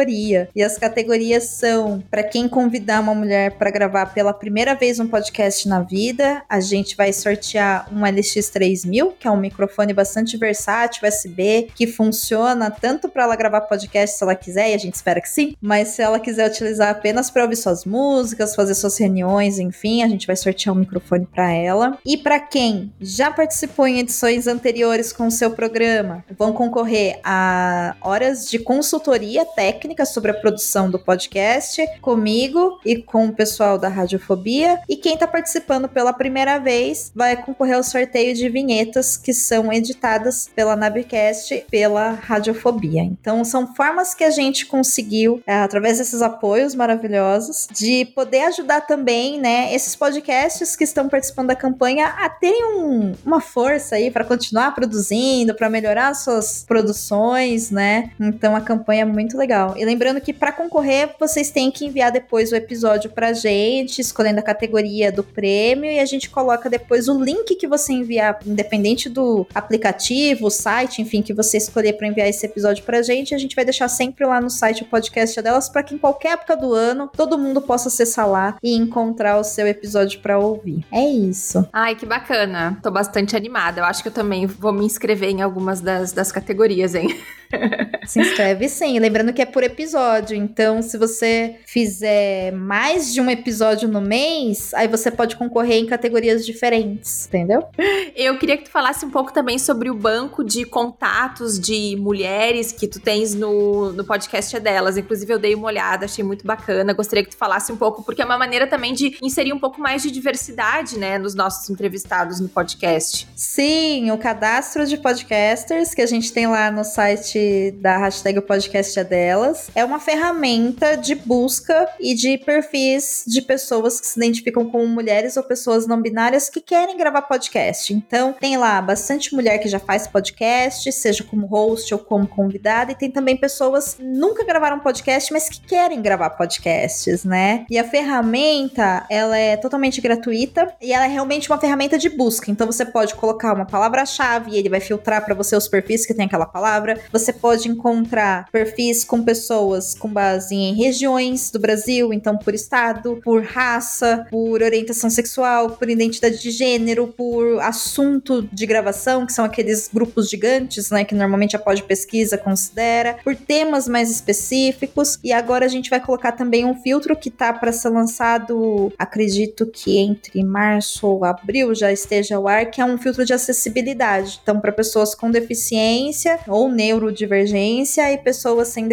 E as categorias são para quem convidar uma mulher para gravar pela primeira vez um podcast na vida, a gente vai sortear um LX3000, que é um microfone bastante versátil, USB, que funciona tanto para ela gravar podcast se ela quiser, e a gente espera que sim, mas se ela quiser utilizar apenas para ouvir suas músicas, fazer suas reuniões, enfim, a gente vai sortear um microfone para ela. E para quem já participou em edições anteriores com o seu programa, vão concorrer a horas de consultoria técnica sobre a produção do podcast comigo e com o pessoal da Radiofobia. E quem está participando pela primeira vez vai concorrer ao sorteio de vinhetas que são editadas pela Nabcast pela Radiofobia. Então são formas que a gente conseguiu, é, através desses apoios maravilhosos, de poder ajudar também, né, esses podcasts que estão participando da campanha a terem um- uma força aí para continuar produzindo, para melhorar suas produções, né? Então a campanha é muito legal. E lembrando que para concorrer, vocês têm que enviar depois o episódio pra gente, escolhendo a categoria do prêmio e a gente coloca depois o link que você enviar, independente do aplicativo, site, enfim, que você escolher para enviar esse episódio pra gente, a gente vai deixar sempre lá no site o podcast delas para que em qualquer época do ano todo mundo possa acessar lá e encontrar o seu episódio para ouvir. É isso. Ai, que bacana. Tô bastante animada. Eu acho que eu também vou me inscrever em algumas das, das categorias, hein? Se inscreve sim. Lembrando que é por episódio. Então, se você fizer mais de um episódio no mês, aí você pode concorrer em categorias diferentes. Entendeu? Eu queria que tu falasse um pouco também sobre o banco de contatos de mulheres que tu tens no, no podcast é delas. Inclusive, eu dei uma olhada, achei muito bacana. Gostaria que tu falasse um pouco, porque é uma maneira também de inserir um pouco mais de diversidade, né, nos nossos entrevistados no podcast. Sim, o cadastro de podcasters que a gente tem lá no site da hashtag podcast é delas é uma ferramenta de busca e de perfis de pessoas que se identificam como mulheres ou pessoas não binárias que querem gravar podcast. Então, tem lá bastante mulher que já faz podcast, seja como host ou como convidada, e tem também pessoas que nunca gravaram podcast, mas que querem gravar podcasts, né? E a ferramenta, ela é totalmente gratuita e ela é realmente uma ferramenta de busca. Então, você pode colocar uma palavra-chave e ele vai filtrar para você os perfis que tem aquela palavra. Você pode encontrar perfis com pessoas com base em regiões do Brasil, então por estado, por raça, por orientação sexual, por identidade de gênero, por assunto de gravação, que são aqueles grupos gigantes, né, que normalmente a pós pesquisa considera, por temas mais específicos. E agora a gente vai colocar também um filtro que tá para ser lançado, acredito que entre março ou abril já esteja ao ar, que é um filtro de acessibilidade. Então, para pessoas com deficiência ou neurodivergência e pessoas sem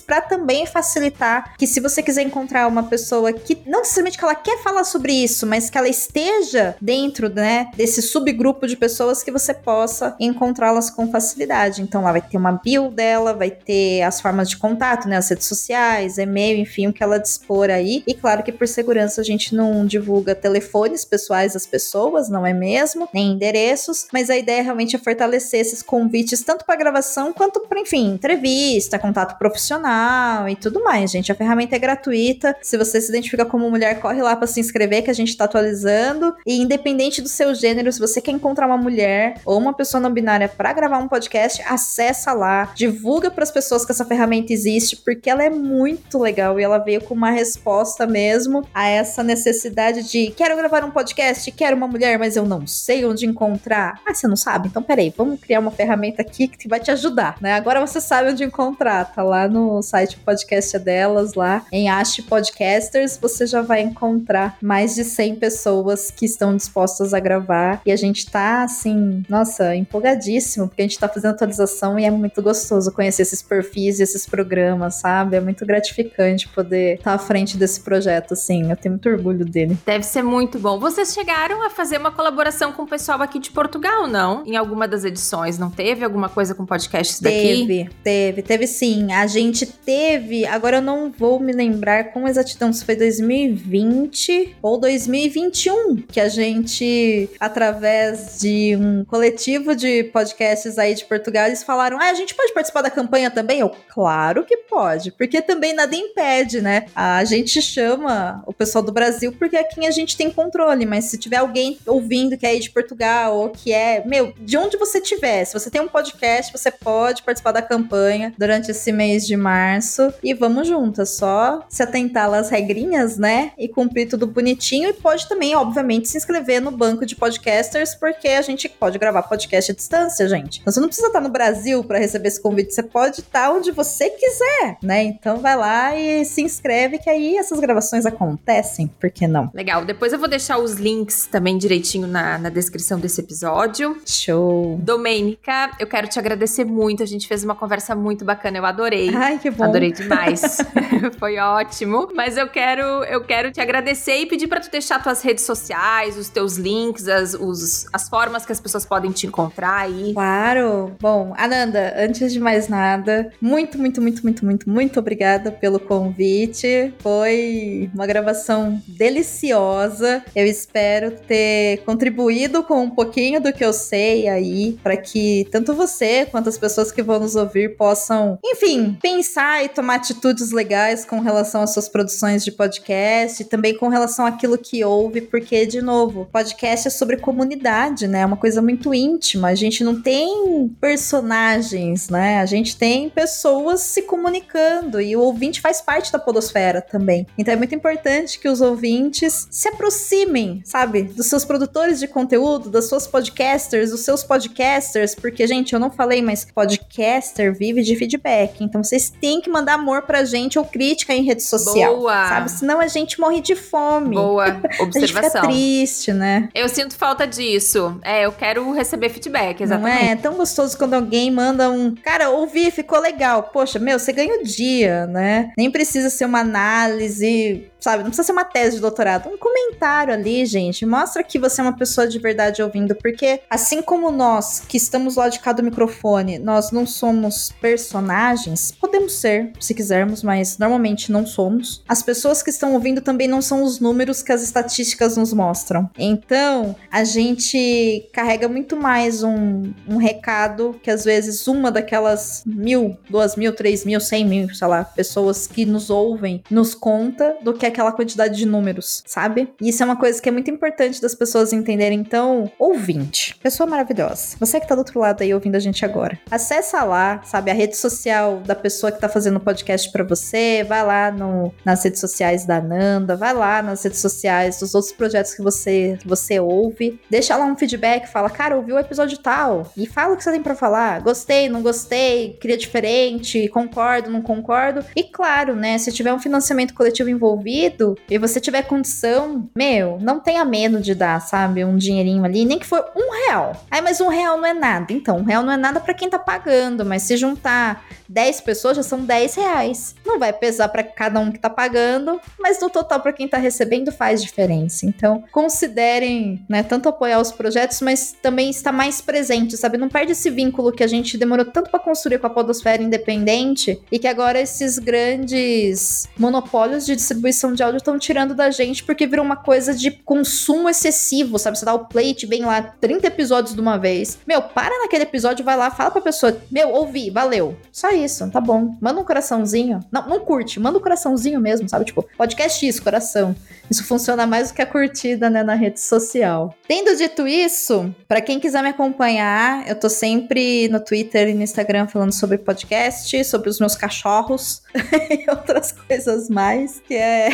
para também facilitar que se você quiser encontrar uma pessoa que não necessariamente que ela quer falar sobre isso, mas que ela esteja dentro, né, desse subgrupo de pessoas que você possa encontrá-las com facilidade. Então lá vai ter uma bio dela, vai ter as formas de contato, né, as redes sociais, e-mail, enfim, o que ela dispor aí. E claro que por segurança a gente não divulga telefones pessoais das pessoas, não é mesmo? Nem endereços, mas a ideia realmente é fortalecer esses convites tanto para gravação quanto para, enfim, entrevista, contato profissional e tudo mais, gente. A ferramenta é gratuita. Se você se identifica como mulher, corre lá para se inscrever que a gente está atualizando. E independente do seu gênero, se você quer encontrar uma mulher ou uma pessoa não binária para gravar um podcast, acessa lá, divulga para as pessoas que essa ferramenta existe, porque ela é muito legal e ela veio com uma resposta mesmo a essa necessidade de quero gravar um podcast, quero uma mulher, mas eu não sei onde encontrar. Ah, você não sabe? Então peraí, vamos criar uma ferramenta aqui que vai te ajudar, né? Agora você sabe onde encontrar, tá lá no site podcast delas, lá em Ash Podcasters, você já vai encontrar mais de 100 pessoas que estão dispostas a gravar e a gente tá assim, nossa, empolgadíssimo, porque a gente tá fazendo atualização e é muito gostoso conhecer esses perfis e esses programas, sabe? É muito gratificante poder estar tá à frente desse projeto, assim. Eu tenho muito orgulho dele. Deve ser muito bom. Vocês chegaram a fazer uma colaboração com o pessoal aqui de Portugal, não? Em alguma das edições, não teve alguma coisa com podcasts daqui? Teve, teve, teve sim. A gente teve, agora eu não vou me lembrar com exatidão se foi 2020 ou 2021 que a gente, através de um coletivo de podcasts aí de Portugal, eles falaram: ah, a gente pode participar da campanha também? Eu, claro que pode, porque também nada impede, né? A gente chama o pessoal do Brasil porque é quem a gente tem controle, mas se tiver alguém ouvindo que é aí de Portugal ou que é, meu, de onde você tiver, se você tem um podcast, você pode participar da campanha durante esse mês de março e vamos juntas, só se atentar às regrinhas, né? E cumprir tudo bonitinho e pode também, obviamente, se inscrever no banco de podcasters, porque a gente pode gravar podcast à distância, gente. Então, você não precisa estar no Brasil para receber esse convite, você pode estar onde você quiser, né? Então vai lá e se inscreve que aí essas gravações acontecem, por que não? Legal. Depois eu vou deixar os links também direitinho na, na descrição desse episódio. Show. Domênica, eu quero te agradecer muito. A gente fez uma conversa muito bacana, eu adorei. Ai, que bom. Adorei demais. Foi ótimo. Mas eu quero, eu quero te agradecer e pedir para tu deixar tuas redes sociais, os teus links, as, os, as formas que as pessoas podem te encontrar aí. Claro. Bom, Ananda, antes de mais nada, muito, muito, muito, muito, muito, muito obrigada pelo convite. Foi uma gravação deliciosa. Eu espero ter contribuído com um pouquinho do que eu sei aí, para que tanto você quanto as pessoas que vão nos ouvir possam, enfim, pensar e tomar atitudes legais com relação às suas produções de podcast e também com relação àquilo que ouve, porque, de novo, podcast é sobre comunidade, né? É uma coisa muito íntima. A gente não tem personagens, né? A gente tem pessoas se comunicando e o ouvinte faz parte da podosfera também. Então é muito importante que os ouvintes se aproximem, sabe, dos seus produtores de conteúdo, das suas podcasters, dos seus podcasters, porque, gente, eu não falei, mas podcaster vive de feedback. Então vocês têm que mandar amor pra gente ou crítica em rede social. Boa. Sabe? Senão a gente morre de fome. Boa a gente fica observação. triste, né? Eu sinto falta disso. É, eu quero receber feedback, exatamente. Não é? É tão gostoso quando alguém manda um. Cara, ouvi, ficou legal. Poxa, meu, você ganha o dia, né? Nem precisa ser uma análise, sabe? Não precisa ser uma tese de doutorado. Um comentário ali, gente. Mostra que você é uma pessoa de verdade ouvindo. Porque, assim como nós que estamos lá de cada microfone, nós não somos personagens, podemos ser, se quisermos, mas normalmente não somos. As pessoas que estão ouvindo também não são os números que as estatísticas nos mostram. Então, a gente carrega muito mais um, um recado que às vezes uma daquelas mil, duas mil, três mil, cem mil, sei lá, pessoas que nos ouvem nos conta do que aquela quantidade de números, sabe? E isso é uma coisa que é muito importante das pessoas entenderem. Então, ouvinte, pessoa maravilhosa, você que tá do outro lado aí ouvindo a gente agora, acessa lá, sabe, a rede social da pessoa que tá fazendo o podcast para você, vai lá no, nas redes sociais da Nanda, vai lá nas redes sociais dos outros projetos que você, que você ouve, deixa lá um feedback, fala, cara, ouvi o episódio tal, e fala o que você tem para falar. Gostei, não gostei, queria diferente, concordo, não concordo. E claro, né, se tiver um financiamento coletivo envolvido e você tiver condição, meu, não tenha medo de dar, sabe, um dinheirinho ali, nem que for um real. Aí, mas um real não é nada. Então, um real não é nada para quem tá pagando, mas se juntar 10 pessoas já são 10 reais. Não vai pesar para cada um que tá pagando, mas no total para quem tá recebendo faz diferença. Então, considerem, né, tanto apoiar os projetos, mas também estar mais presente, sabe? Não perde esse vínculo que a gente demorou tanto para construir com a podosfera independente e que agora esses grandes monopólios de distribuição de áudio estão tirando da gente porque virou uma coisa de consumo excessivo, sabe? Você dá o plate, vem lá 30 episódios de uma vez. Meu, para naquele episódio, vai lá, fala pra pessoa, meu, ouvi, valeu. Só isso, tá bom. Manda um coraçãozinho. Não, não curte, manda um coraçãozinho mesmo, sabe? Tipo, podcast isso, coração. Isso funciona mais do que a curtida, né, na rede social. Tendo dito isso, para quem quiser me acompanhar, eu tô sempre no Twitter e no Instagram falando sobre podcast, sobre os meus cachorros e outras coisas mais, que é,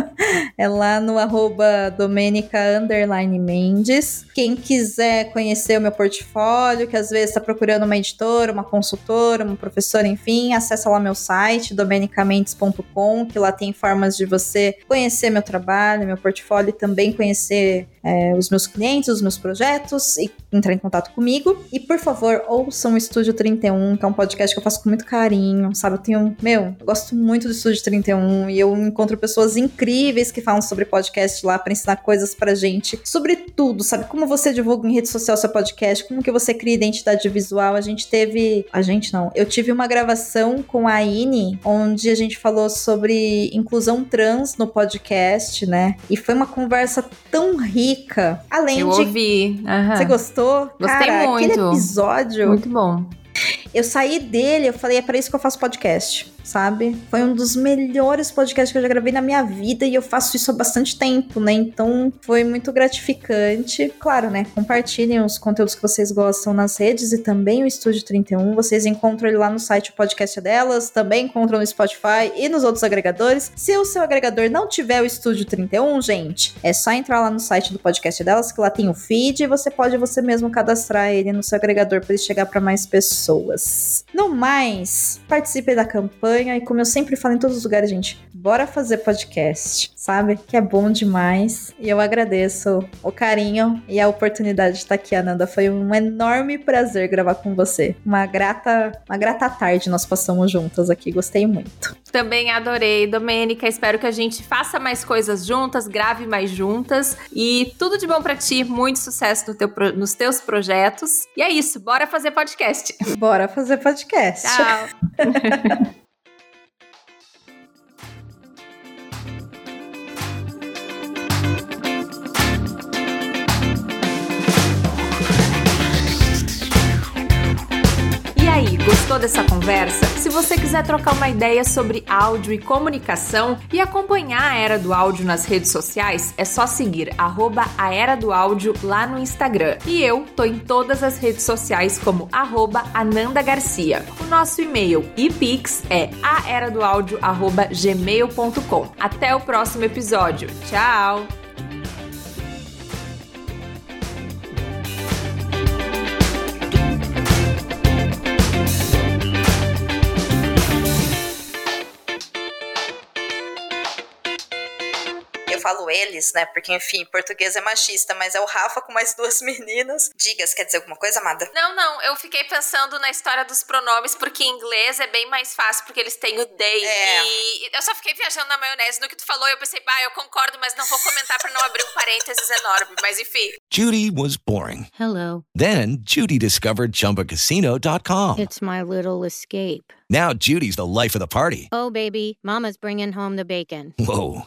é lá no arroba Domenica Mendes. Quem quiser conhecer o meu portfólio, que às vezes está procurando uma editora, uma consultora, uma professora, enfim, acessa lá meu site, domenicamendes.com, que lá tem formas de você conhecer meu trabalho, meu portfólio e também conhecer é, os meus clientes, os meus projetos e entrar em contato comigo. E por favor, ouçam o Estúdio 31, que é um podcast que eu faço com muito carinho, sabe? Eu tenho, meu, eu gosto muito do Estúdio 31 e eu encontro pessoas incríveis que falam sobre podcast lá para ensinar coisas pra gente, sobre tudo, sabe? Como você divulga em rede social seu podcast, como que você cria identidade visual. A gente teve, a gente não, eu tive uma gravação com a Ine, onde a gente falou sobre inclusão trans no podcast, né? E foi uma conversa tão rica. Além eu de. ouvi. Uhum. Você gostou? Gostei Cara, muito. Aquele episódio. Muito bom. Eu saí dele, eu falei, é para isso que eu faço podcast sabe? Foi um dos melhores podcasts que eu já gravei na minha vida e eu faço isso há bastante tempo, né? Então foi muito gratificante. Claro, né? Compartilhem os conteúdos que vocês gostam nas redes e também o Estúdio 31. Vocês encontram ele lá no site o podcast delas, também encontram no Spotify e nos outros agregadores. Se o seu agregador não tiver o Estúdio 31, gente, é só entrar lá no site do podcast delas, que lá tem o feed e você pode você mesmo cadastrar ele no seu agregador para ele chegar para mais pessoas. No mais, participe da campanha e como eu sempre falo em todos os lugares, gente, bora fazer podcast, sabe? Que é bom demais. E eu agradeço o carinho e a oportunidade de estar aqui, Ananda. Foi um enorme prazer gravar com você. Uma grata, uma grata tarde nós passamos juntas aqui. Gostei muito. Também adorei, Domênica. Espero que a gente faça mais coisas juntas, grave mais juntas e tudo de bom para ti. Muito sucesso no teu, nos teus projetos. E é isso, bora fazer podcast. Bora fazer podcast. Tchau. gostou dessa conversa? Se você quiser trocar uma ideia sobre áudio e comunicação e acompanhar a Era do Áudio nas redes sociais, é só seguir arroba a Era do Áudio lá no Instagram. E eu tô em todas as redes sociais como arroba Ananda Garcia. O nosso e-mail e pix é aeradoaudio.gmail.com. Até o próximo episódio. Tchau! Falo eles, né? Porque, enfim, português é machista, mas é o Rafa com mais duas meninas. Digas, quer dizer alguma coisa, Amada? Não, não, eu fiquei pensando na história dos pronomes, porque em inglês é bem mais fácil, porque eles têm o they. É. E eu só fiquei viajando na maionese no que tu falou, e eu pensei, bah, eu concordo, mas não vou comentar pra não abrir um parênteses enorme, mas enfim. Judy was boring. Hello. Then, Judy discovered chumbacasino.com. It's my little escape. Now, Judy's the life of the party. Oh, baby, mama's bringing home the bacon. Whoa,